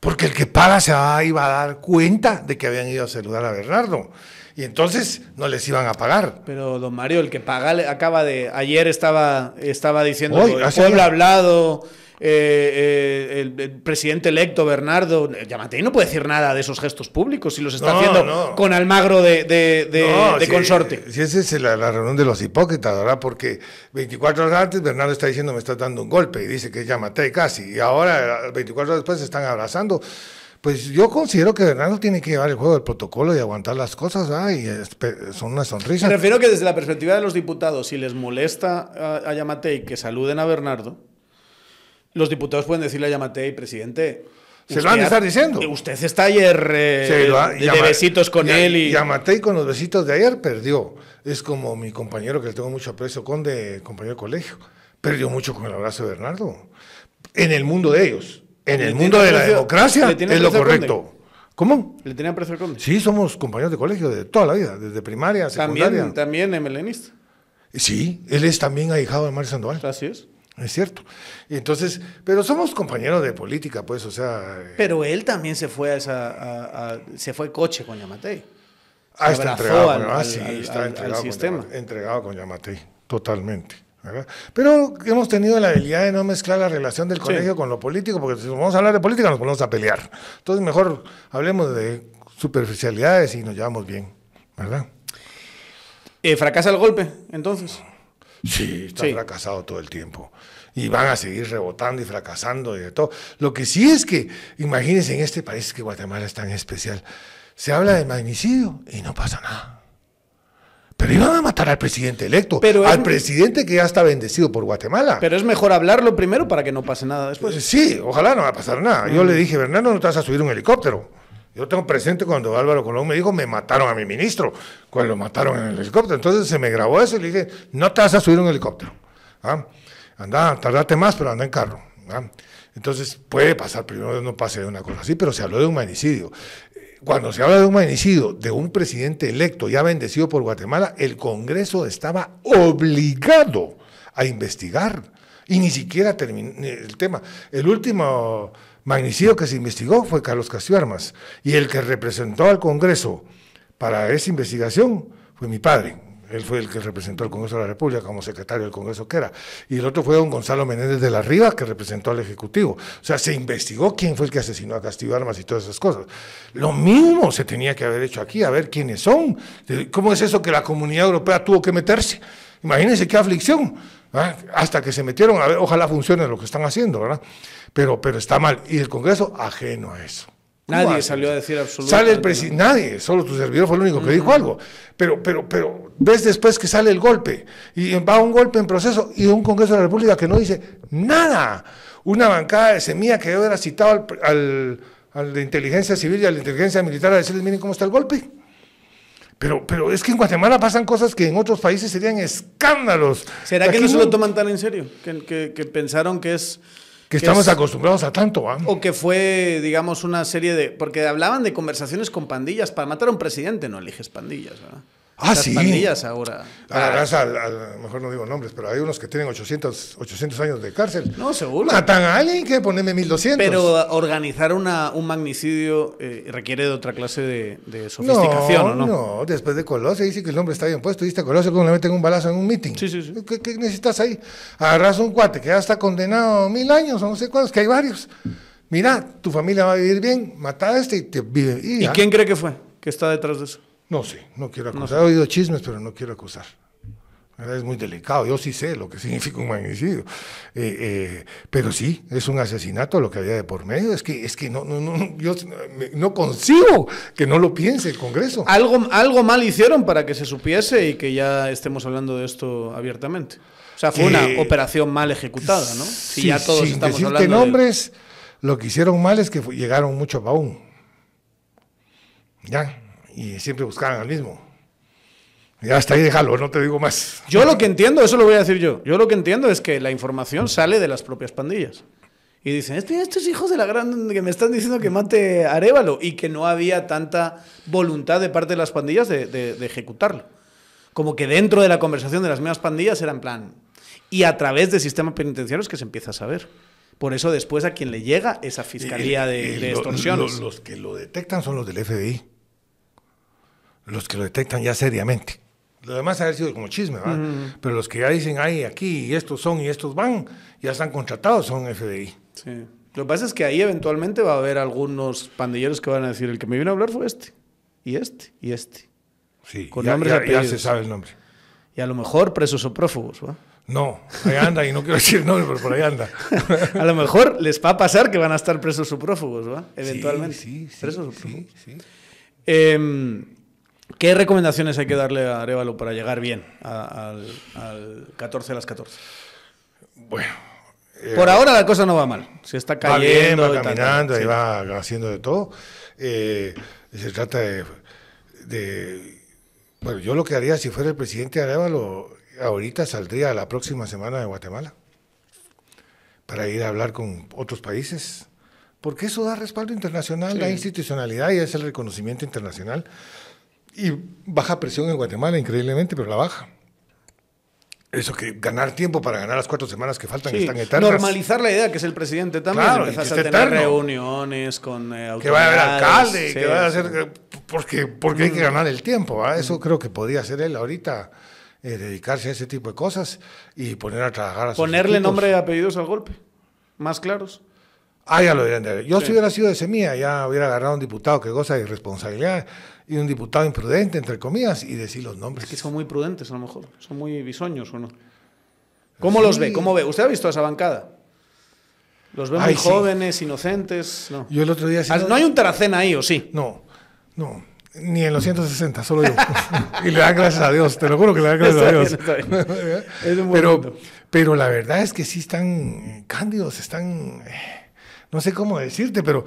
Porque el que paga se iba a dar cuenta de que habían ido a saludar a Bernardo y entonces no les iban a pagar. Pero don Mario, el que paga acaba de ayer estaba estaba diciendo Hoy, el pueblo ha hablado eh, eh, el, presidente electo Bernardo Yamatei no puede decir nada de esos gestos públicos si los está haciendo con Almagro de, de, consorte. Si esa es la, reunión de los hipócritas, ¿verdad? Porque 24 horas antes Bernardo está diciendo me está dando un golpe y dice que es Yamatei casi y ahora 24 horas después se están abrazando. Pues yo considero que Bernardo tiene que llevar el juego del protocolo y aguantar las cosas, ¿ah? y son una sonrisa. Me refiero que desde la perspectiva de los diputados, si les molesta a, Yamatei que saluden a Bernardo, los diputados pueden decirle a Yamatei, presidente, se lo van a estar diciendo. Usted está ayer eh, de, besitos con él. Y... Yamatei con los besitos de ayer perdió. Es como mi compañero que le tengo mucho aprecio, con de compañero de colegio. Perdió mucho con el abrazo de Bernardo. En el mundo de ellos. En el mundo de la democracia es lo correcto. ¿Cómo? ¿Le tenían precio al conde? Sí, somos compañeros de colegio de toda la vida, desde primaria, secundaria. También, también emelenista. Sí, él es también ahijado de Mario Sandoval. Así es. Es cierto. Entonces, pero somos compañeros de política, pues, o sea. Eh, pero él también se fue a esa, se fue coche con Yamatei. Ah, está entregado, ah, sí, está entregado con sistema. entregado con Yamatei, totalmente. Pero hemos tenido la habilidad de no mezclar la relación del colegio con lo político, porque si vamos a hablar de política nos ponemos a pelear. Entonces mejor hablemos de superficialidades y nos llevamos bien, ¿verdad? Eh, ¿Fracasa el golpe, entonces? Sí, está fracasado todo el tiempo. Y van a seguir rebotando y fracasando y de todo. Lo que sí es que, imagínense en este país que Guatemala es tan especial, se habla de magnicidio y no pasa nada. Pero iban a matar al presidente electo, al presidente que ya está bendecido por Guatemala. Pero es mejor hablarlo primero para que no pase nada después. Sí, ojalá no va a pasar nada. Yo le dije, Bernardo, no te vas a subir un helicóptero. Yo tengo presente cuando Álvaro Colón me dijo, me mataron a mi ministro, cuando lo mataron en el helicóptero. Entonces se me grabó eso y le dije, no te vas a subir un helicóptero. ¿Ah? Anda, tardate más, pero anda en carro. ¿Ah? Entonces puede pasar, primero no pase de una cosa así, pero se habló de un manicidio. Cuando se habla de un magnicidio de un presidente electo ya bendecido por Guatemala, el Congreso estaba obligado a investigar y ni siquiera terminó el tema. El último magnicidio que se investigó fue Carlos Castillo Armas y el que representó al Congreso para esa investigación fue mi padre, él fue el que representó al Congreso de la República como secretario del Congreso que era. Y el otro fue don Gonzalo Menéndez de la Riva, que representó al Ejecutivo. O sea, se investigó quién fue el que asesinó a Castillo Armas y todas esas cosas. Lo mismo se tenía que haber hecho aquí, a ver quiénes son. ¿Cómo es eso que la comunidad europea tuvo que meterse? Imagínense qué aflicción. Hasta que se metieron a ver, ojalá funcione lo que están haciendo, ¿verdad? Pero, pero está mal. Y el Congreso ajeno a eso. Nadie salió a decir absolutamente. Sale el presidente, nadie, solo tu servidor fue el único que dijo algo. Pero, pero, pero ves después que sale el golpe y va un golpe en proceso y un Congreso de la República que no dice nada. Una bancada de semilla que hubiera citado al, al, de inteligencia civil y a la inteligencia militar a decirles, miren cómo está el golpe. Pero, pero es que en Guatemala pasan cosas que en otros países serían escándalos. ¿Será que no se lo toman tan en serio? que, que pensaron que es que estamos acostumbrados a tanto. ¿ah? O que fue, digamos, una serie de... Porque hablaban de conversaciones con pandillas. Para matar a un presidente no eliges pandillas. ¿verdad? Ah, sí. pandillas ahora. A, a, mejor no digo nombres, pero hay unos que tienen 800, 800 años de cárcel. No, seguro. Matan a alguien que ponerme 1200. Pero organizar una, un magnicidio eh, requiere de otra clase de, sofisticación, no, ¿no? No, después de Colosio dice que el hombre está bien puesto. ¿Viste a Colosio cómo le meten un balazo en un meeting? Sí, sí, sí. ¿Qué, necesitas ahí? Agarras un cuate que ya está condenado mil años o no sé cuántos, que hay varios. Mira, tu familia va a vivir bien, mata a este y te vive. ¿Y, ¿Y quién cree que fue? que está detrás de eso? No sé, no quiero acusar. He oído chismes, pero no quiero acusar. Es muy delicado. Yo sí sé lo que (laughs) significa un magnicidio. Eh, eh, pero sí, es un asesinato lo que había de por medio. Es que, es que no, no, no, yo no consigo que no lo piense el Congreso. Algo, algo mal hicieron para que se supiese y que ya estemos hablando de esto abiertamente. O sea, fue una operación mal ejecutada, ¿no? Si ya todos sin estamos decir que nombres, lo que hicieron mal es que llegaron mucho a Baún. Ya y siempre buscaban al mismo. Ya hasta ahí déjalo, no te digo más. Yo lo que entiendo, eso lo voy a decir yo, yo lo que entiendo es que la información sale de las propias pandillas. Y dicen, estos hijos de la gran que me están diciendo que mate a Arevalo y que no había tanta voluntad de parte de las pandillas de, de, ejecutarlo. Como que dentro de la conversación de las mismas pandillas era en plan. Y a través del sistema penitenciario es que se empieza a saber. Por eso después a quien le llega esa fiscalía de, de extorsiones. los que lo detectan son los del FBI los que lo detectan ya seriamente. Lo demás ha sido como chisme, ¿verdad? Pero los que ya dicen, ay, aquí, y estos son y estos van, ya están contratados, son FBI. Sí. Lo que pasa es que ahí eventualmente va a haber algunos pandilleros que van a decir, el que me vino a hablar fue este, y este, y este. Sí, Con ya, nombres ya, se sabe el nombre. Y a lo mejor presos o prófugos, ¿va? No, ahí anda, y no quiero decir nombre, pero por ahí anda. (laughs) a lo mejor les va a pasar que van a estar presos o prófugos, ¿va? Eventualmente. Sí, sí, presos o prófugos. Sí, sí. Eh, ¿Qué recomendaciones hay que darle a Arevalo para llegar bien al, 14 a las 14? Bueno. Eh, Por ahora la cosa no va mal. Se está cayendo. Va, bien, va caminando, y va haciendo de todo. Eh, se trata de, Bueno, yo lo que haría si fuera el presidente Arevalo, ahorita saldría la próxima semana de Guatemala para ir a hablar con otros países. Porque eso da respaldo internacional, da institucionalidad y es el reconocimiento internacional y baja presión en Guatemala, increíblemente, pero la baja. Eso que ganar tiempo para ganar las cuatro semanas que faltan están eternas. Normalizar la idea que es el presidente también. Claro, a tener reuniones con eh, Que vaya a haber alcalde, que vaya a hacer. Porque, porque hay que mm. ganar el tiempo. Eso creo que podría ser él ahorita. Eh, dedicarse a ese tipo de cosas y poner a trabajar a sus Ponerle nombre y apellidos al golpe. Más claros. Ah, ya lo de Yo si hubiera sido de semilla, ya hubiera agarrado a un diputado que goza de responsabilidad y un diputado imprudente, entre comillas, y decir los nombres. Es que son muy prudentes a lo mejor, son muy bisoños o no. ¿Cómo los ve? ¿Cómo ve? ¿Usted ha visto esa bancada? ¿Los ve muy jóvenes, inocentes? No. Yo el otro día... Ah, ¿No hay un Taracena ahí o sí? No, no. Ni en los 160, solo yo. (laughs) y le dan gracias a Dios, te lo juro que le dan gracias a Dios. (laughs) es un pero, pero la verdad es que sí están cándidos, están... Eh, no sé cómo decirte, pero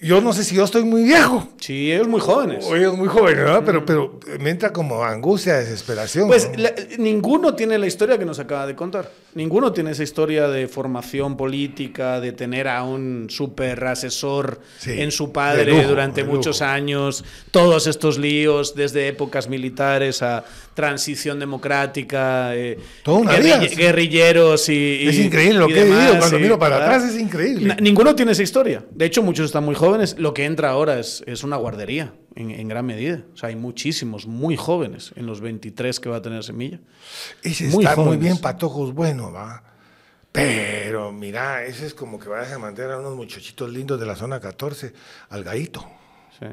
yo no sé si yo estoy muy viejo. Sí, ellos muy jóvenes. O ellos muy jóvenes, ¿verdad? Pero, pero me entra como angustia, desesperación. Pues ¿no? la- ninguno tiene la historia que nos acaba de contar. Ninguno tiene esa historia de formación política, de tener a un super asesor Sí, en su padre lujo, durante muchos años, todos estos líos, desde épocas militares a transición democrática, eh, Toda una guerri- vida, sí. guerriviros y, y- Es increíble lo y que he demás, vivido. Cuando miro para ¿verdad? atrás es increíble. Na- Ninguno tiene esa historia. De hecho, muchos están muy jóvenes. Lo que entra ahora es, es una guardería, en, en gran medida. O sea, hay muchísimos muy jóvenes en los 23 que va a tener Semilla. Ese muy está muy bien, patojos, bueno, va. Pero mira, ese es como que vayas a mandar a unos muchachitos lindos de la zona 14 al gallito. Sí.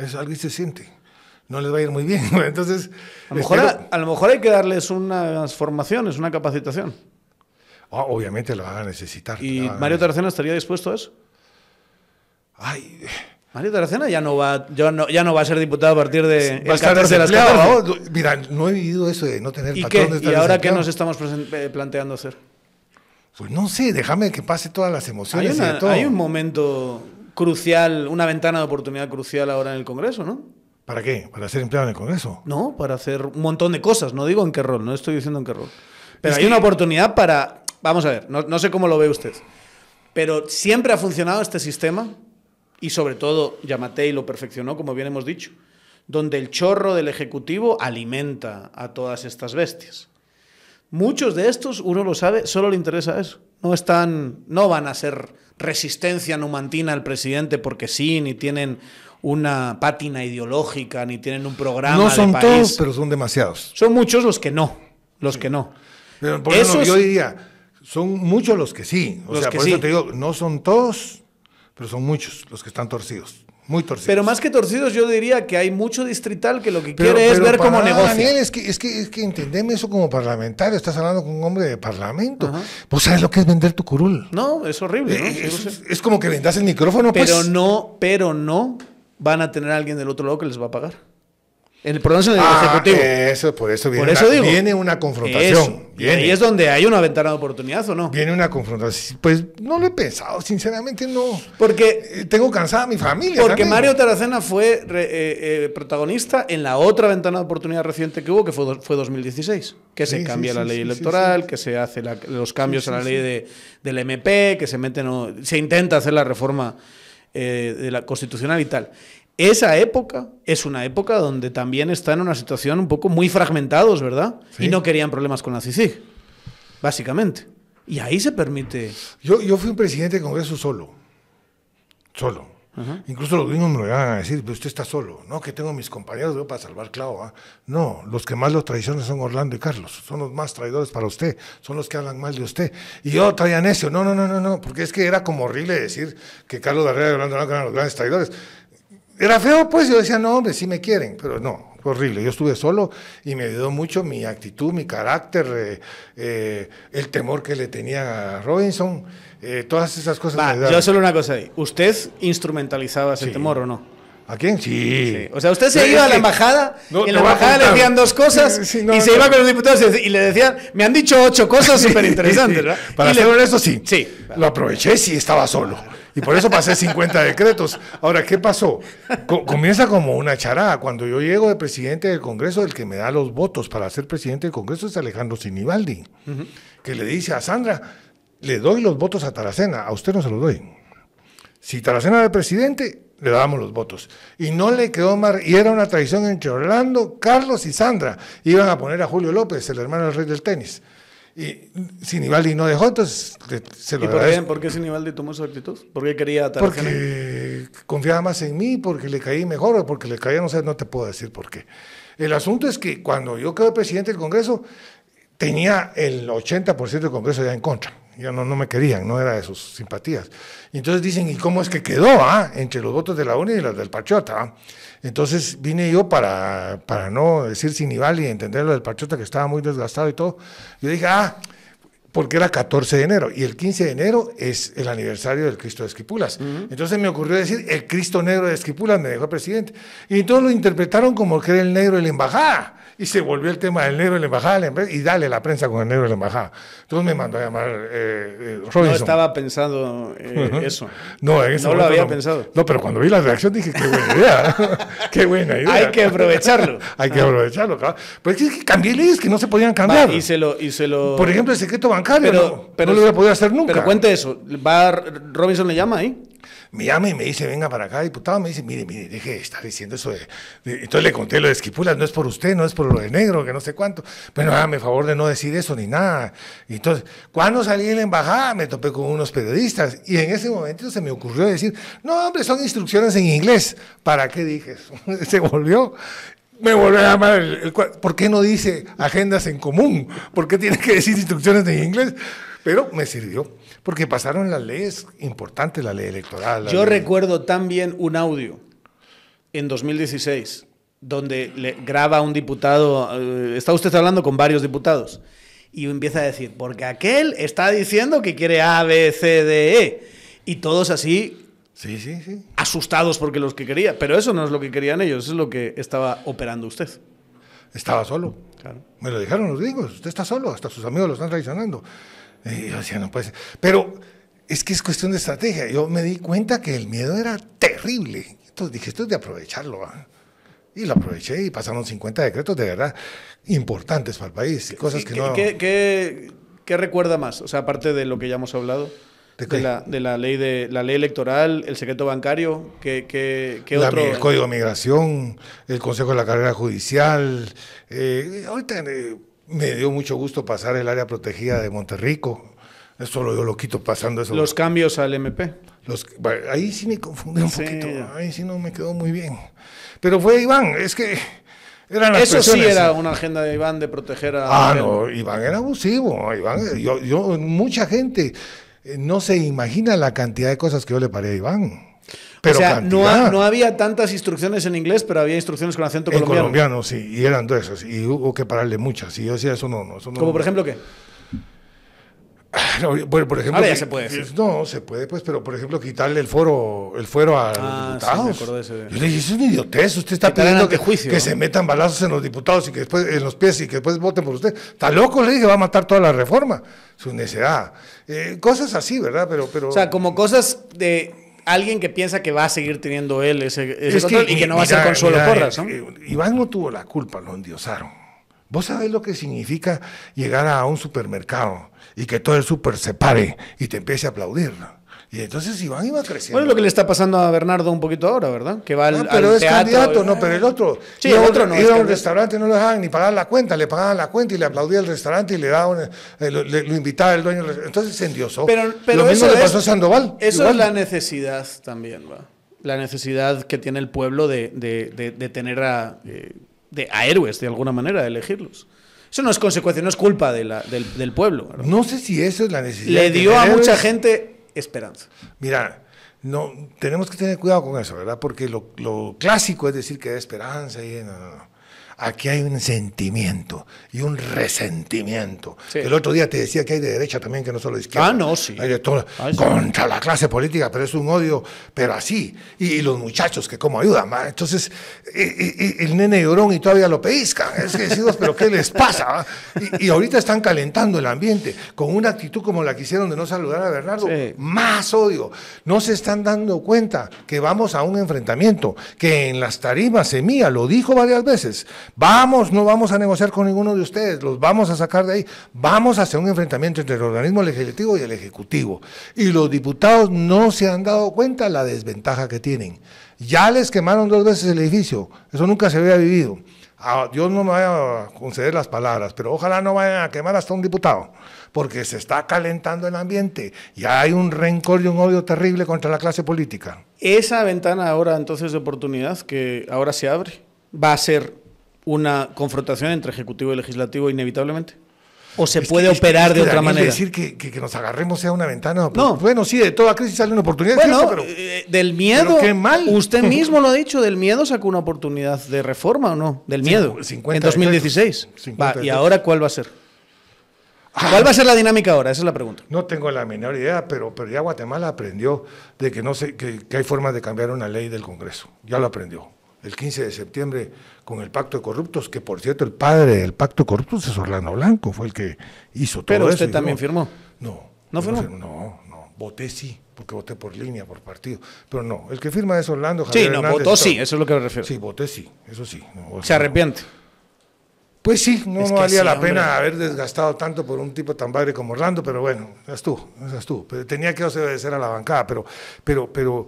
Eso algo se siente. No les va a ir muy bien. (laughs) Entonces, A, lo mejor, espero- a, a lo mejor hay que darles unas formaciones, una capacitación. Ah, obviamente lo van a necesitar. ¿Y a Mario. Taracena estaría dispuesto a eso? Ay, Mario Taracena ya no va, ya no, ya no va a ser diputado a partir de el va a estar 14 de las desempleado, 14. ¿no? Mira, no he vivido eso de no tener ¿Y patrón, qué? de estar ¿Y ahora qué nos estamos eh, planteando hacer? Pues no sé, déjame que pase todas las Hay, emociones y una- de todo. hay un momento crucial, una ventana de oportunidad crucial ahora en el Congreso, ¿no? ¿Para qué? ¿Para ser empleado en el Congreso? No, para hacer un montón de cosas. No digo en qué rol, no estoy diciendo en qué rol. Pero Es hay que- una oportunidad para. Vamos a ver, no, no sé cómo lo ve usted. Pero siempre ha funcionado este sistema y sobre todo Yamatei lo perfeccionó, como bien hemos dicho, donde el chorro del Ejecutivo alimenta a todas estas bestias. Muchos de estos, uno lo sabe, solo le interesa eso. No están, no van a ser resistencia numantina al presidente porque sí, ni tienen una pátina ideológica, ni tienen un programa No de son país. todos, pero son demasiados. Son muchos los que no, los que no. Pero por eso yo diría, son muchos los que sí. O Los sea, que por sí. eso te digo, no son todos, pero son muchos los que están torcidos. Muy torcidos. Pero más que torcidos, yo diría que hay mucho distrital que lo que Pero- quiere es ver cómo nada, negocia. Daniel, es que, es que, es que entendeme eso como parlamentario. Estás hablando con un hombre de parlamento. Ajá. Vos sabes lo que es vender tu curul. No, es horrible, ¿no? Eh, es como que vendas el micrófono, pues. Pero no, pero no van a tener a alguien del otro lado que les va a pagar. El problema es en el Ah, ejecutivo. Eso, por eso viene, Por eso una, digo. viene una confrontación. Eso. Y Viene, ahí es donde hay una ventana de oportunidad, ¿o no? viene una confrontación. Pues no lo he pensado, sinceramente no. Porque Eh, Tengo cansada a mi familia. Porque también. Mario Taracena fue re- eh, eh, protagonista en la otra ventana de oportunidad reciente que hubo, que fue, fue 2016, que se Sí, sí, cambia la sí, ley electoral, que se hace la- los cambios a la ley de, del MP, que se meten, o- se intenta hacer la reforma eh, de la constitucional y tal. Esa época es una época donde también está en una situación un poco muy fragmentados, ¿verdad? Sí. Y no querían problemas con la CICIG, básicamente. Y ahí se permite. Yo, yo fui un presidente de Congreso solo. Solo. Incluso los gringos me lo iban a decir, pero usted está solo. No, que tengo mis compañeros yo para salvar clavo. ¿ah? No, los que más los traicionan son Orlando y Carlos. Son los más traidores para usted. Son los que hablan mal de usted. Y yo traía necio. No, no, no, no, no. Porque es que era como horrible decir que Carlos Barrera y Orlando eran los grandes traidores. Era feo, pues. Yo decía, no, hombre, sí me quieren. Pero no, horrible. Yo estuve solo y me ayudó mucho mi actitud, mi carácter, eh, eh, el temor que le tenía a Robinson. Eh, todas esas cosas. Va, yo solo una cosa ahí. ¿Usted instrumentalizaba ese Sí. temor o no? ¿A quién? Sí. Sí. O sea, usted se iba a la embajada No, en la embajada le decían dos cosas Sí, sí, no, y se iba con los diputados y le decían, me han dicho ocho cosas súper interesantes, Sí, ¿verdad? Para Y ser le- honesto, sí. Sí. Lo aproveché si estaba solo. Y por eso pasé 50 decretos. Ahora, ¿qué pasó? Co- comienza como una charada. Cuando yo llego de presidente del Congreso, el que me da los votos para ser presidente del Congreso es Alejandro Sinibaldi, que le dice a Sandra, le doy los votos a Taracena, a usted no se los doy. Si Taracena era el presidente, le dábamos los votos. Y no le quedó más, y era una traición entre Orlando, Carlos y Sandra. Iban a poner a Julio López, el hermano del rey del tenis. Y Sinibaldi no dejó, entonces se lo ¿Y por qué, por qué Sinibaldi tomó esa actitud? ¿Por qué quería a Taracena? Porque confiaba más en mí, porque le caí mejor, o porque le caía, no sé, no te puedo decir por qué. El asunto es que cuando yo quedé presidente del Congreso, tenía el 80% del Congreso ya en contra. Ya no, no me querían, no era de sus simpatías. Y entonces dicen, ¿y cómo es que quedó ah? entre los votos de la UNI y los del Pachota? ah? Entonces vine yo para, para no decir sin nivel y entender lo del Pachota que estaba muy desgastado y todo. Yo dije, ah, porque era 14 de enero y el 15 de enero es el aniversario del Cristo de Esquipulas. Entonces me ocurrió decir, el Cristo negro de Esquipulas me dejó presidente. Y todos lo interpretaron como que era el negro de la embajada. Y se volvió el tema del negro de la embajada y dale la prensa con el negro de la embajada. Entonces me mandó a llamar eh, eh, Robinson. No estaba pensando eh, eso. No, en ese no lo había pensado. No, pero cuando vi la reacción dije, qué buena idea. (laughs) qué buena idea. Hay que aprovecharlo. (laughs) Hay que aprovecharlo, claro. Pero es que cambié leyes que no se podían cambiar. y, se lo, y se lo... Por ejemplo, el secreto bancario pero, no, pero, no lo hubiera podido hacer nunca. Pero cuente eso. ¿Va, ¿Robinson le llama ahí? me llama y me dice, venga para acá, diputado, me dice, mire, mire, deje de estar diciendo eso de, Entonces le conté lo de Esquipulas, no es por usted, no es por lo de negro, que no sé cuánto. Bueno, hágame favor de no decir eso ni nada. Y entonces, cuando salí en la embajada, me topé con unos periodistas y en ese momento se me ocurrió decir, no, hombre, son instrucciones en inglés. ¿Para qué dije eso? (laughs) se volvió me volvió a llamar. ¿Por qué no dice agendas en común? ¿Por qué tiene que decir instrucciones en inglés? Pero me sirvió. Porque pasaron las leyes importantes, la ley electoral. Yo recuerdo también un audio en 2016 donde le graba un diputado, eh, está usted hablando con varios diputados, y empieza a decir, porque aquel está diciendo que quiere A, B, C, D, E. Y todos así, sí, sí, sí. asustados porque los que quería. Pero eso no es lo que querían ellos, eso es lo que estaba operando usted. Estaba solo. Me lo dijeron los gringos, usted está solo, hasta sus amigos lo están traicionando. Y yo decía, no puede ser. Pero es que es cuestión de estrategia. Yo me di cuenta que el miedo era terrible. Entonces dije, esto es de aprovecharlo. Y lo aproveché y pasaron 50 decretos de verdad importantes para el país. Cosas que no... ¿qué, qué, recuerda más? O sea, aparte de lo que ya hemos hablado. ¿De, la, de, la, ley de la ley electoral, el secreto bancario, ¿qué, qué, otro? El Código de Migración, el Consejo de la Carrera Judicial. Eh, ahorita eh, me dio mucho gusto pasar el área protegida de Monterrico. Eso lo, yo lo quito pasando eso. Los cambios al MP. Los, ahí sí me confundí un poquito. Ahí sí no me quedó muy bien. Pero fue Iván, es que eran las Eso sí era una agenda de Iván de proteger a. Ah, no, Iván era abusivo. Iván, yo, yo, mucha gente no se imagina la cantidad de cosas que yo le paré a Iván. Pero o sea, no, no, había tantas instrucciones en inglés, pero había instrucciones con acento colombiano. En colombiano, sí, y eran de esas, y hubo que pararle muchas. Y yo decía, eso no, no. Eso no ¿Como por ejemplo qué? No, por, ejemplo, Ahora ya se puede decir. No, se puede, pues, pero por ejemplo, quitarle el foro, el fuero a ah, los diputados. Sí, Yo le dije, eso es una idiotez. Usted está pidiendo que, que se metan balazos en los diputados y que después, en los pies y que después voten por usted. Está loco, le dije, va a matar toda la reforma. Su necedad. Eh, cosas así, ¿verdad? Pero, pero. O sea, como cosas de alguien que piensa que va a seguir teniendo él ese, control y que no va a ser Consuelo Porras, ¿no? Eh, Iván no tuvo la culpa, lo endiosaron. Vos sabés lo que significa llegar a un supermercado y que todo el super se pare y te empiece a aplaudir. Y entonces Iván iba creciendo. Bueno, es lo que le está pasando a Bernardo un poquito ahora, ¿verdad? Que va al, no, pero es candidato, no, pero el otro. Sí, el otro no. Iba a un restaurante, no lo dejaban ni pagar la cuenta, le pagaban la cuenta y le aplaudía el restaurante y le daban, eh, lo, invitaba el dueño. Entonces se endiosó. Pero, pero lo mismo le pasó a Sandoval. Eso es la necesidad también, ¿va? La necesidad que tiene el pueblo de, de, de, tener a, eh, de, a héroes, de alguna manera, de elegirlos. Eso no es consecuencia, no es culpa de la, del, del, pueblo. No sé si eso es la necesidad. Le dio a mucha gente esperanza. Mira, no, tenemos que tener cuidado con eso, ¿verdad? Porque lo, lo clásico es decir que hay esperanza y no, no, no. Aquí hay un sentimiento y un resentimiento. El otro día te decía que hay de derecha también, que no solo de izquierda. Ah, no, sí. Hay de todo, contra la clase política, pero es un odio, pero así. Y, los muchachos que como ayudan. Entonces, el nene llorón y todavía lo pellizcan. Es que decimos, pero ¿qué les pasa? Y, ahorita están calentando el ambiente con una actitud como la que hicieron de no saludar a Bernardo. Más odio. No se están dando cuenta que vamos a un enfrentamiento, que en las tarimas Semilla lo dijo varias veces Vamos, no vamos a negociar con ninguno de ustedes, los vamos a sacar de ahí. Vamos a hacer un enfrentamiento entre el organismo legislativo y el ejecutivo. Y los diputados no se han dado cuenta la desventaja que tienen. Ya les quemaron dos veces el edificio, eso nunca se había vivido. Ah, Dios no me vaya a conceder las palabras, pero ojalá no vayan a quemar hasta un diputado, porque se está calentando el ambiente. Ya hay un rencor y un odio terrible contra la clase política. Esa ventana ahora entonces de oportunidad que ahora se abre, va a ser una confrontación entre Ejecutivo y Legislativo inevitablemente? ¿O se puede operar de otra manera? decir que, que, nos agarremos sea una ventana. No. Bueno, sí, de toda crisis sale una oportunidad. Bueno, pero, eh, del miedo. qué mal. Usted (laughs) mismo lo ha dicho, del miedo sacó una oportunidad de reforma o no? Del miedo. en 2016. Va, ¿Y ahora cuál va a ser? ¿Cuál va a ser la dinámica ahora? Esa es la pregunta. No tengo la menor idea, pero, pero ya Guatemala aprendió de que, no sé, que, que hay formas de cambiar una ley del Congreso. Ya lo aprendió. El 15 de septiembre con el Pacto de Corruptos, que por cierto el padre del Pacto de Corruptos es Orlando Blanco, fue el que hizo todo Pero eso. usted y también no- firmó. No. ¿No firmó? No, no. Voté sí, porque voté por línea, por partido. Pero no, el que firma es Orlando Sí, Javier no, Hernández votó sí, eso es lo que me refiero. Sí, voté sí, eso sí. No, Se arrepiente. Pues sí, no, no valía sí, la hombre. pena haber desgastado tanto por un tipo tan padre como Orlando, pero bueno, esa estuvo, esa estuvo. Pero tenía que obedecer a la bancada, pero, pero, pero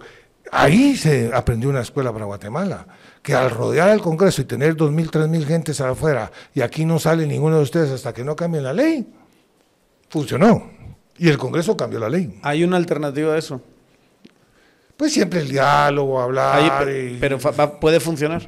ahí se aprendió una escuela para Guatemala, que al rodear el Congreso y tener dos mil, tres mil gentes afuera, y aquí no sale ninguno de ustedes hasta que no cambien la ley, funcionó. Y el Congreso cambió la ley. ¿Hay una alternativa a eso? Pues siempre el diálogo, Hay- hablar. y- pero va- puede funcionar.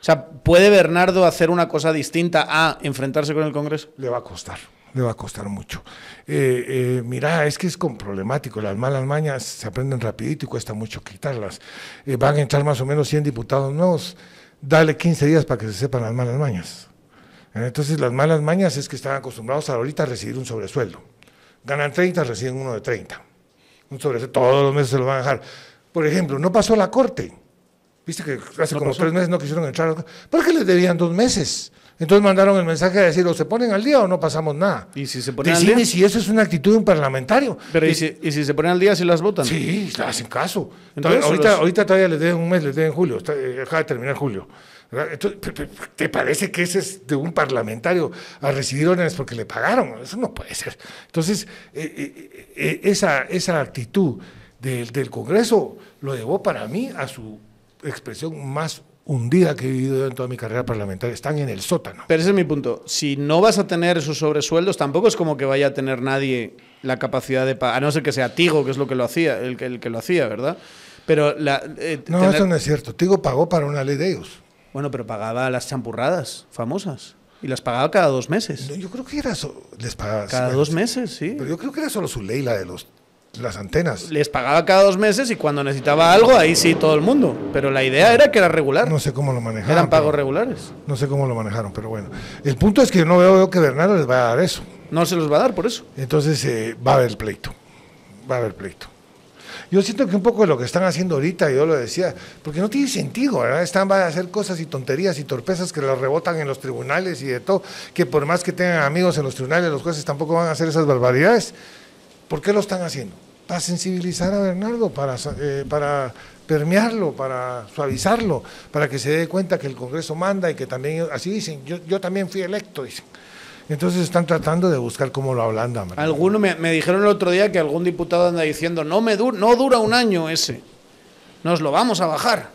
O sea, ¿puede Bernardo hacer una cosa distinta a enfrentarse con el Congreso? Le va a costar, le va a costar mucho. Eh, eh, mira, es que es con problemático, las malas mañas se aprenden rapidito y cuesta mucho quitarlas. Eh, van a entrar más o menos 100 diputados nuevos, dale 15 días para que se sepan las malas mañas. Eh, Entonces las malas mañas es que están acostumbrados ahorita a recibir un sobresueldo. Ganan 30, reciben uno de 30. Un sobresueldo, todos los meses se lo van a dejar. Por ejemplo, no pasó la corte. Viste que hace No como pasó. tres meses no quisieron entrar. Porque les debían dos meses. Entonces mandaron el mensaje a decir, o se ponen al día o no pasamos nada. ¿Y si se ponen al Decime día? si eso es una actitud de un parlamentario. Pero ¿y Y- si, y si se ponen al día si las votan? Sí, hacen caso. Entonces, ahorita, los- ahorita todavía les deben un mes, les deben julio. está- eh, acaba de terminar julio. Entonces, ¿Te parece que ese es de un parlamentario a recibir órdenes porque le pagaron? Eso no puede ser. Entonces, eh, eh, esa, esa actitud del, del Congreso lo llevó para mí a su expresión más hundida que he vivido en toda mi carrera parlamentaria. Están en el sótano. Pero ese es mi punto. Si no vas a tener esos sobresueldos, tampoco es como que vaya a tener nadie la capacidad de pagar, a no ser que sea Tigo, que es lo que lo hacía, el que, el que lo hacía, ¿verdad? Pero la, eh, No, tener- eso no es cierto. Tigo pagó para una ley de ellos. Bueno, pero pagaba las champurradas famosas. Y las pagaba cada dos meses. No, yo creo que era so- les pagaba Cada bueno, dos meses, sí. Pero yo creo que era solo su ley, la de los, las antenas. Les pagaba cada dos meses y cuando necesitaba algo, ahí sí todo el mundo. Pero la idea era que era regular. No sé cómo lo manejaron. Eran pagos regulares. No sé cómo lo manejaron, pero bueno. El punto es que yo no veo, veo que Bernardo les vaya a dar eso. No se los va a dar por eso. Entonces eh, va a haber pleito. Va a haber pleito. Yo siento que un poco de lo que están haciendo ahorita, yo lo decía, porque no tiene sentido, ¿verdad? Están van a hacer cosas y tonterías y torpezas que las rebotan en los tribunales y de todo, que por más que tengan amigos en los tribunales, los jueces tampoco van a hacer esas barbaridades. ¿Por qué lo están haciendo? Para sensibilizar a Bernardo, para, eh, para permearlo, para suavizarlo, para que se dé cuenta que el Congreso manda y que también, así dicen, yo, yo también fui electo, dicen. Entonces están tratando de buscar cómo lo ablandan. ¿verdad? Alguno me, me dijeron el otro día que algún diputado anda diciendo no me du- no dura un año ese. Nos lo vamos a bajar.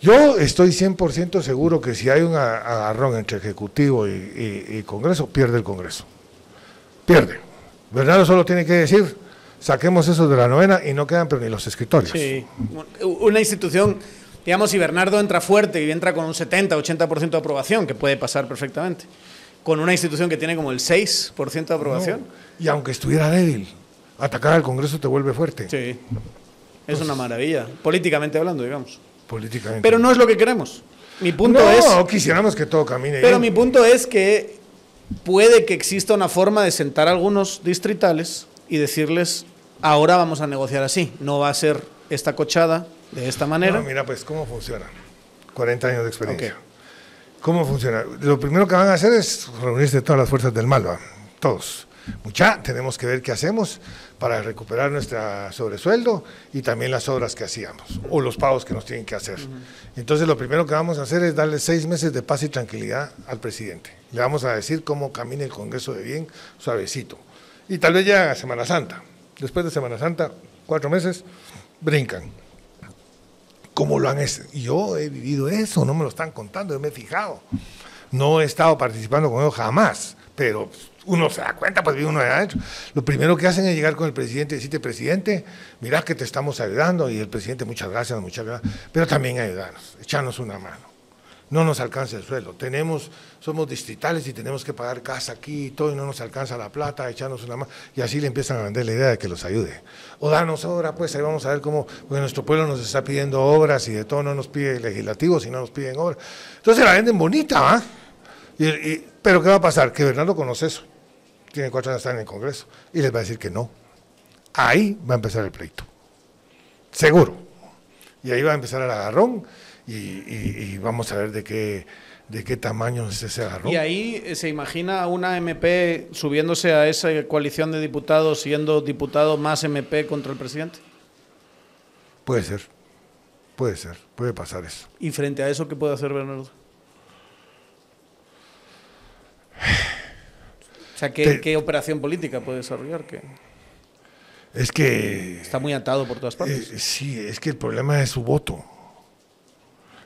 Yo estoy 100% seguro que si hay un agarrón entre Ejecutivo y, y- y Congreso, pierde el Congreso. Pierde. Bernardo solo tiene que decir, saquemos eso de la novena y no quedan pero ni los escritorios. Sí. Una institución, digamos, si Bernardo entra fuerte y entra con un 70, 80% de aprobación, que puede pasar perfectamente, con una institución que tiene como el 6% de aprobación. No. Y aunque estuviera débil, atacar al Congreso te vuelve fuerte, Sí. Es una maravilla, políticamente hablando, digamos. políticamente. Pero no es lo que queremos. Mi punto no, es. quisiéramos que todo camine Pero bien. mi punto es que puede que exista una forma de sentar a algunos distritales y decirles, ahora vamos a negociar así, no va a ser esta cochada de esta manera. No, mira, pues, ¿cómo funciona? 40 años de experiencia. ¿Cómo funciona? Lo primero que van a hacer es reunirse todas las fuerzas del mal, ¿va? todos. Mucha, tenemos que ver qué hacemos para recuperar nuestra sobresueldo y también las obras que hacíamos o los pagos que nos tienen que hacer. Entonces, lo primero que vamos a hacer es darle seis meses de paz y tranquilidad al presidente. Le vamos a decir cómo camine el Congreso de bien, suavecito. Y tal vez ya a Semana Santa. Después de Semana Santa, cuatro meses, brincan. ¿Cómo lo han hecho? Yo he vivido eso, no me lo están contando, yo me he fijado. No he estado participando con ellos jamás, pero uno se da cuenta, pues vive uno de adentro. Lo primero que hacen es llegar con el presidente y decirte, presidente, mira que te estamos ayudando, y el presidente, muchas gracias, muchas gracias, pero también ayudarnos, echarnos una mano. No nos alcanza el suelo, tenemos, somos distritales y tenemos que pagar casa aquí y todo, y no nos alcanza la plata, echarnos una mano, y así le empiezan a vender la idea de que los ayude. O danos obra, pues ahí vamos a ver cómo, porque nuestro pueblo nos está pidiendo obras y de todo no nos pide legislativo, si no nos piden obras. Entonces la venden bonita, ¿ah? Pero ¿qué va a pasar? Que Bernardo conoce eso. Tiene cuatro años estar en el Congreso, y les va a decir que no. Ahí va a empezar el pleito. Seguro. Y ahí va a empezar el agarrón y, y- y vamos a ver de qué, de qué tamaño es ese agarrón. Y ahí eh, se imagina una MP subiéndose a esa coalición de diputados, siendo diputado más MP contra el presidente. Puede ser, puede ser, puede pasar eso. Y frente a eso, ¿qué puede hacer Bernardo? O sea, ¿qué, Te- qué operación política puede desarrollar? Que Es que está muy atado por todas partes. Eh, sí, es que el problema es su voto.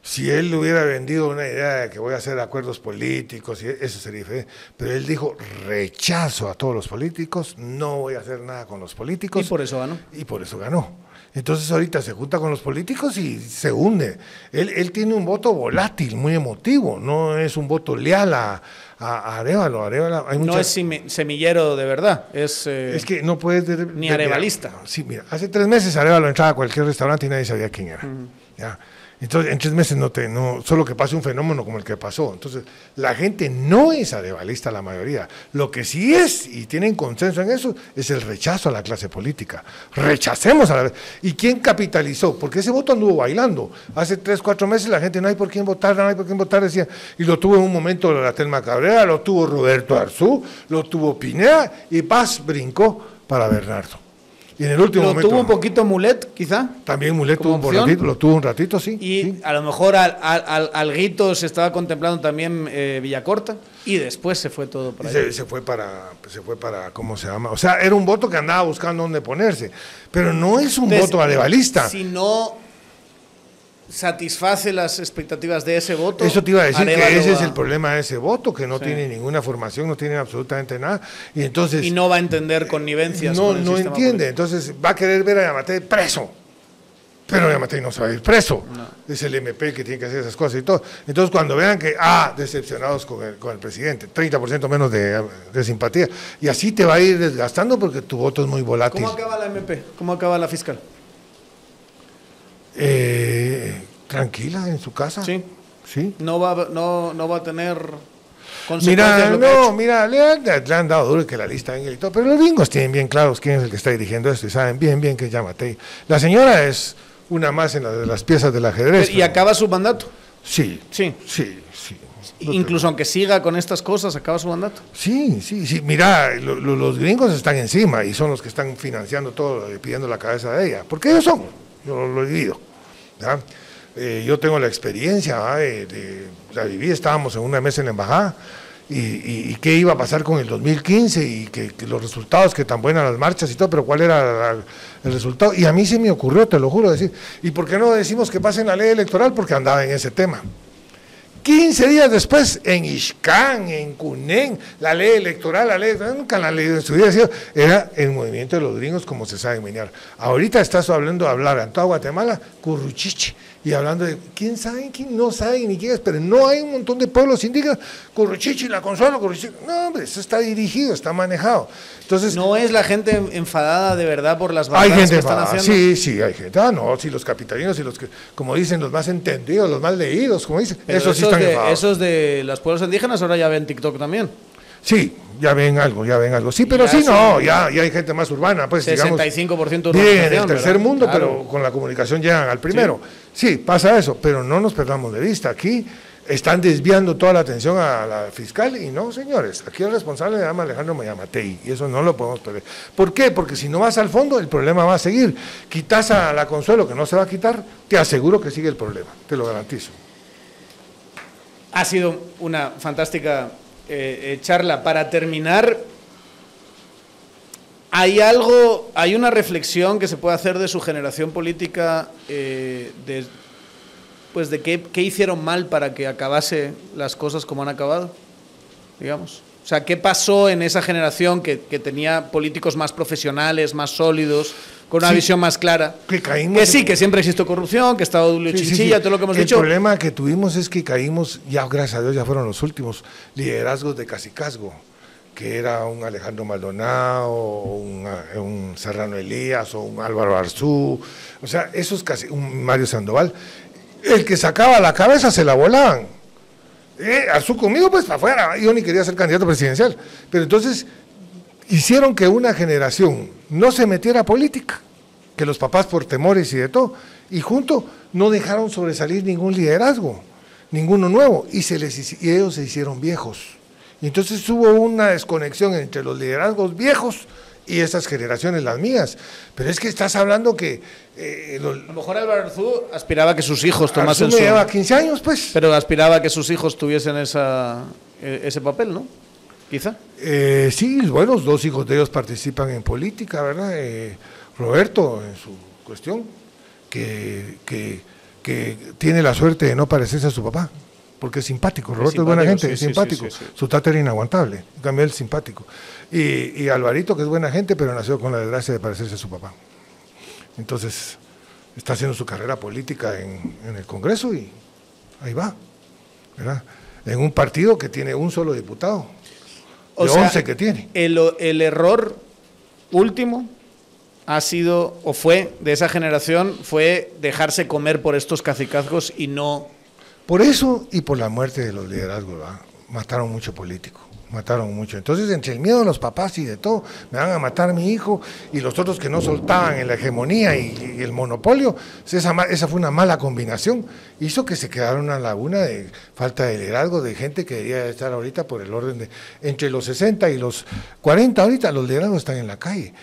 Si él hubiera vendido una idea de que voy a hacer acuerdos políticos, y eso sería diferente. Pero él dijo rechazo a todos los políticos, no voy a hacer nada con los políticos. y por eso ganó. y por eso ganó. Entonces ahorita se junta con los políticos y se hunde. Él, él tiene un voto volátil, muy emotivo, no es un voto leal a, a, Arevalo. Arevalo hay No muchas- es semi- semillero de verdad, es... eh, es que no puedes... de- Ni de- arevalista. Sí, mira, hace tres meses Arevalo entraba a cualquier restaurante y nadie sabía quién era. ¿ya? Entonces, en tres meses no te, no, solo que pase un fenómeno como el que pasó. Entonces, la gente no es arevalista la mayoría. Lo que sí es, y tienen consenso en eso, es el rechazo a la clase política. Rechacemos a la... ¿Y quién capitalizó? Porque ese voto anduvo bailando. Hace tres, cuatro meses la gente no hay por quién votar, no hay por quién votar, decía. Y lo tuvo en un momento la Telma Cabrera, lo tuvo Roberto Arzú, lo tuvo Pineda, y Paz brincó para Bernardo. Y en el último lo momento... tuvo un poquito Mulet, quizá. También Mulet tuvo un ratito, lo tuvo un ratito, sí. Y sí. a lo mejor al, al, al- alguito se estaba contemplando también eh, Villacorta y después se fue todo para allá. se, se fue para, se fue para, ¿cómo se llama? O sea, era un voto que andaba buscando dónde ponerse, pero no es un Entonces, voto arevalista. Si no satisface las expectativas de ese voto. Eso te iba a decir que ese es el problema de ese voto, que no Sí. tiene ninguna formación, no tiene absolutamente nada, y entonces Y no va a entender connivencias. no, con el no entiende, entonces va a querer ver a Yamatei preso. Pero Yamatei no se va a ir preso. Es el MP que tiene que hacer esas cosas y todo. Entonces, cuando vean que, ah, decepcionados con el, con el presidente, 30% menos de, de simpatía, y así te va a ir desgastando porque tu voto es muy volátil. ¿Cómo acaba la MP? ¿Cómo acaba la fiscal? Eh, tranquila en su casa. Sí. Sí. No va, no, no va a tener. Mira, no, mira, le han, le han dado duro que la lista venga y todo, pero los gringos tienen bien claros quién es el que está dirigiendo esto y saben bien, bien que Yamatei. La señora es una más en la de las piezas del ajedrez. Y pero- acaba su mandato. Sí, Sí. sí, sí. Incluso aunque siga con estas cosas, acaba su mandato. Sí, sí, sí. Mira, lo- lo- los gringos están encima y son los que están financiando todo y pidiendo la cabeza de ella. Porque ellos son, yo lo he vivido. Eh, yo tengo la experiencia, de, de- la viví, estábamos en una mesa en la embajada y, qué iba a pasar con el 2015 y que, los resultados, que tan buenas las marchas y todo, pero cuál era el resultado. Y a mí se me ocurrió, te lo juro, decir, ¿y por qué no decimos que pasen la ley electoral? Porque andaba en ese tema. 15 días después, en Ixcán, en Cunén, la ley electoral, la ley, nunca la ley en su vida era el movimiento de los gringos como se sabe menear. Ahorita estás hablando de hablar en toda Guatemala, curruchiche, y hablando de, ¿quién sabe? ¿Quién no sabe? Ni quién es, pero no hay un montón de pueblos indígenas, curruchiche, la consuelo, curruchiche. No, hombre, eso está dirigido, está manejado. Entonces, No es la gente enfadada de verdad por las hay barbaridades gente que están enfadada, haciendo. Sí, sí, hay gente. Ah, no, sí, los capitalinos y los que, como dicen, los más entendidos, los más leídos, como dicen, Pero esos sí están de, enfadados. esos de los pueblos indígenas ahora ya ven TikTok también. Sí, ya ven algo, ya ven algo. Sí, pero Ya sí, no, ya, ya hay gente más urbana, pues digamos. 65% Viven en el tercer ¿verdad? mundo, Claro. pero con la comunicación llegan al primero. Sí. pasa eso, pero no nos perdamos de vista. Aquí están desviando toda la atención a la fiscal y no, señores, aquí el responsable se llama Alejandro Mayamatei y eso no lo podemos perder. ¿Por qué? Porque si no vas al fondo, el problema va a seguir. Quitas a la Consuelo, que no se va a quitar, te aseguro que sigue el problema, te lo garantizo. Ha sido una fantástica eh, eh, charla. Para terminar, hay algo, hay una reflexión que se puede hacer de su generación política, eh, de, pues de qué, qué hicieron mal para que acabase las cosas como han acabado, digamos. O sea, ¿qué pasó en esa generación que, que tenía políticos más profesionales, más sólidos, con una Sí. visión más clara? Que caímos Que sí, en- que siempre existió corrupción, que Julio Sí, sí, Chinchilla, sí. todo lo que hemos el dicho. problema que tuvimos es que caímos, ya gracias a Dios ya fueron los últimos liderazgos de Casicazgo, que era un Alejandro Maldonado, un, un Serrano Elías o un Álvaro Arzú, o sea, esos casi, un Mario Sandoval, el que sacaba la cabeza se la volaban. Eh, Arzú conmigo, pues para afuera, yo ni quería ser candidato presidencial, pero entonces hicieron que una generación no se metiera a política, que los papás por temores y de todo, y junto no dejaron sobresalir ningún liderazgo, ninguno nuevo, y, se les, y ellos se hicieron viejos. Y entonces hubo una desconexión entre los liderazgos viejos y estas generaciones, las mías. Pero es que estás hablando que... Eh, a lo mejor Álvaro Arzú aspiraba que sus hijos tomasen me lleva 15 años, pues. Pero aspiraba que sus hijos tuviesen esa, e, ese papel, ¿no? Quizá. Eh, sí, bueno, los dos hijos de ellos participan en política, ¿verdad? Eh, Roberto, en su cuestión, que, que, que tiene la suerte de no parecerse a su papá porque es simpático. Roberto es, buena gente, es simpático. Su tata era inaguantable, en cambio él es simpático. Y, y, Alvarito, que es buena gente, pero nació con la desgracia de parecerse a su papá. Entonces, está haciendo su carrera política en, el Congreso y ahí va, ¿verdad? En un partido que tiene un solo diputado, de 11 que tiene. El, el error último ha sido, o fue, de esa generación, fue dejarse comer por estos cacicazgos y no por eso y por la muerte de los liderazgos, mataron mucho político mataron mucho. Entonces, entre el miedo de los papás y de todo, me van a matar a mi hijo y los otros que no soltaban en la hegemonía y, el monopolio, esa, esa, fue una mala combinación. Hizo que se quedara una laguna de falta de liderazgo, de gente que debería estar ahorita por el orden de. Entre los 60 y los 40, ahorita los liderazgos están en la calle.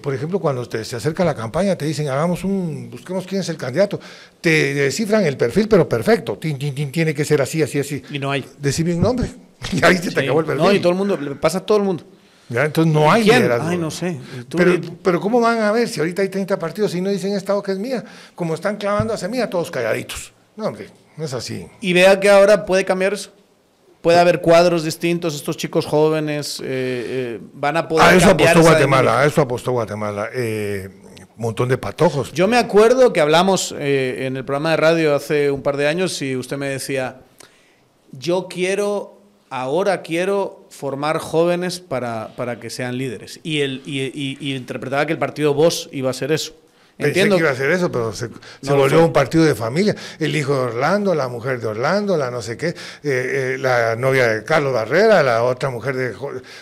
por ejemplo, cuando te, se acerca la campaña, te dicen, hagamos un. busquemos quién es el candidato. Te descifran el perfil, pero perfecto. tiene que ser así, así, así. Y no hay. Decime un nombre. Y ahí se te acabó el perfil. No, y todo el mundo, le pasa a todo el mundo. Ya, entonces no hay ¿Quién? Ay, no sé. Pero, pero ¿cómo van a ver si ahorita hay 30 partidos y no dicen Estado que es mía? Como están clavando hacia mía, todos calladitos. No, hombre, no es así. Y vea que ahora puede cambiar eso. Puede haber cuadros distintos, estos chicos jóvenes eh, eh, van a poder. A eso apostó Guatemala, a eso apostó Guatemala. Eh, un montón de patojos. Yo me acuerdo que hablamos en el programa de radio hace un par de años y usted me decía, yo quiero ahora quiero formar jóvenes para, para que sean líderes. Y, el, y, interpretaba que el partido Vos iba a ser eso. Entiendo. que iba a ser eso, pero se, volvió un partido de familia. El hijo de Orlando, la mujer de Orlando, la no sé qué, eh, eh, la novia de Carlos Barrera, la otra mujer de...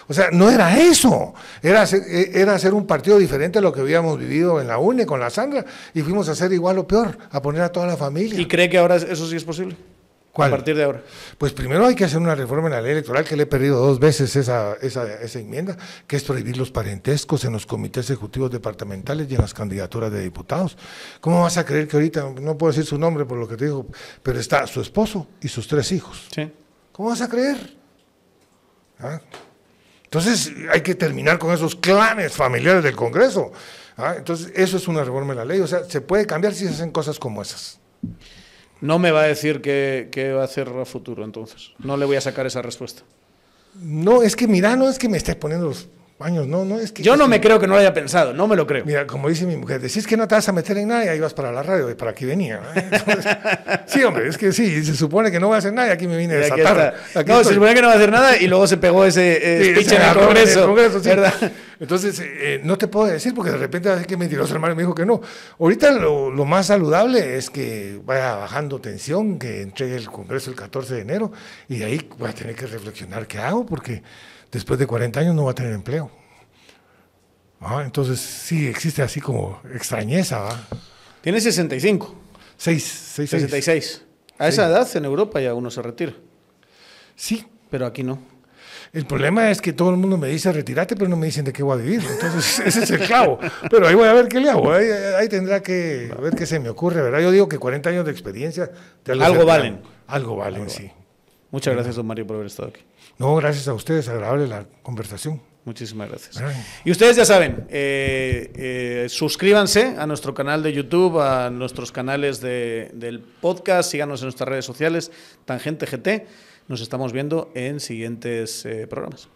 O sea, no era eso. Era hacer, eh, era hacer un partido diferente a lo que habíamos vivido en la UNE con la Sandra y fuimos a hacer igual o peor, a poner a toda la familia. ¿Y cree que ahora eso sí es posible? A partir de ahora. Pues primero hay que hacer una reforma en la ley electoral, que le he perdido dos veces esa, esa, esa, enmienda, que es prohibir los parentescos en los comités ejecutivos departamentales y en las candidaturas de diputados. ¿Cómo vas a creer que ahorita, no puedo decir su nombre por lo que te digo, pero está su esposo y sus tres hijos? Sí. ¿Cómo vas a creer? ¿Ah? Entonces hay que terminar con esos clanes familiares del Congreso. ¿Ah? Entonces eso es una reforma en la ley. O sea, se puede cambiar si se hacen cosas como esas. No me va a decir qué, va a hacer a futuro, entonces. No le voy a sacar esa respuesta. No, es que mira, no es que me estés poniendo los años, no, no es que... Yo no me creo que no lo haya pensado, no me lo creo. Mira, como dice mi mujer, decís que no te vas a meter en nada y ahí vas para la radio, y para aquí venía. (laughs) sí, hombre, es que sí, se supone que no voy a hacer nada y aquí me vine a desatar. no, se supone que no va a hacer nada y luego se pegó ese eh, speech en el Congreso. ¿verdad? Entonces, eh, no te puedo decir porque de repente va a decir que mentiroso hermano me dijo que no. Ahorita lo, lo, más saludable es que vaya bajando tensión, que entregue el Congreso el 14 de enero y de ahí voy a tener que reflexionar qué hago porque después de 40 años no va a tener empleo. Ah, entonces sí existe así como extrañeza. ¿va? Tiene 65. 6, 66. A esa edad en Europa ya uno se retira. Sí. Pero aquí no. El problema es que todo el mundo me dice retirate, pero no me dicen de qué voy a vivir. Entonces, (laughs) ese es el clavo. Pero ahí voy a ver qué le hago. Ahí, tendrá que ver qué se me ocurre, ¿verdad? Yo digo que 40 años de experiencia. algo valen. Algo valen, sí. Muchas gracias, don Mario, por haber estado aquí. No, gracias a ustedes, agradable la conversación. Muchísimas gracias. Y ustedes ya saben, eh, eh, suscríbanse a nuestro canal de YouTube, a nuestros canales de, del podcast, síganos en nuestras redes sociales, Tangente GT. Nos estamos viendo en siguientes eh, programas.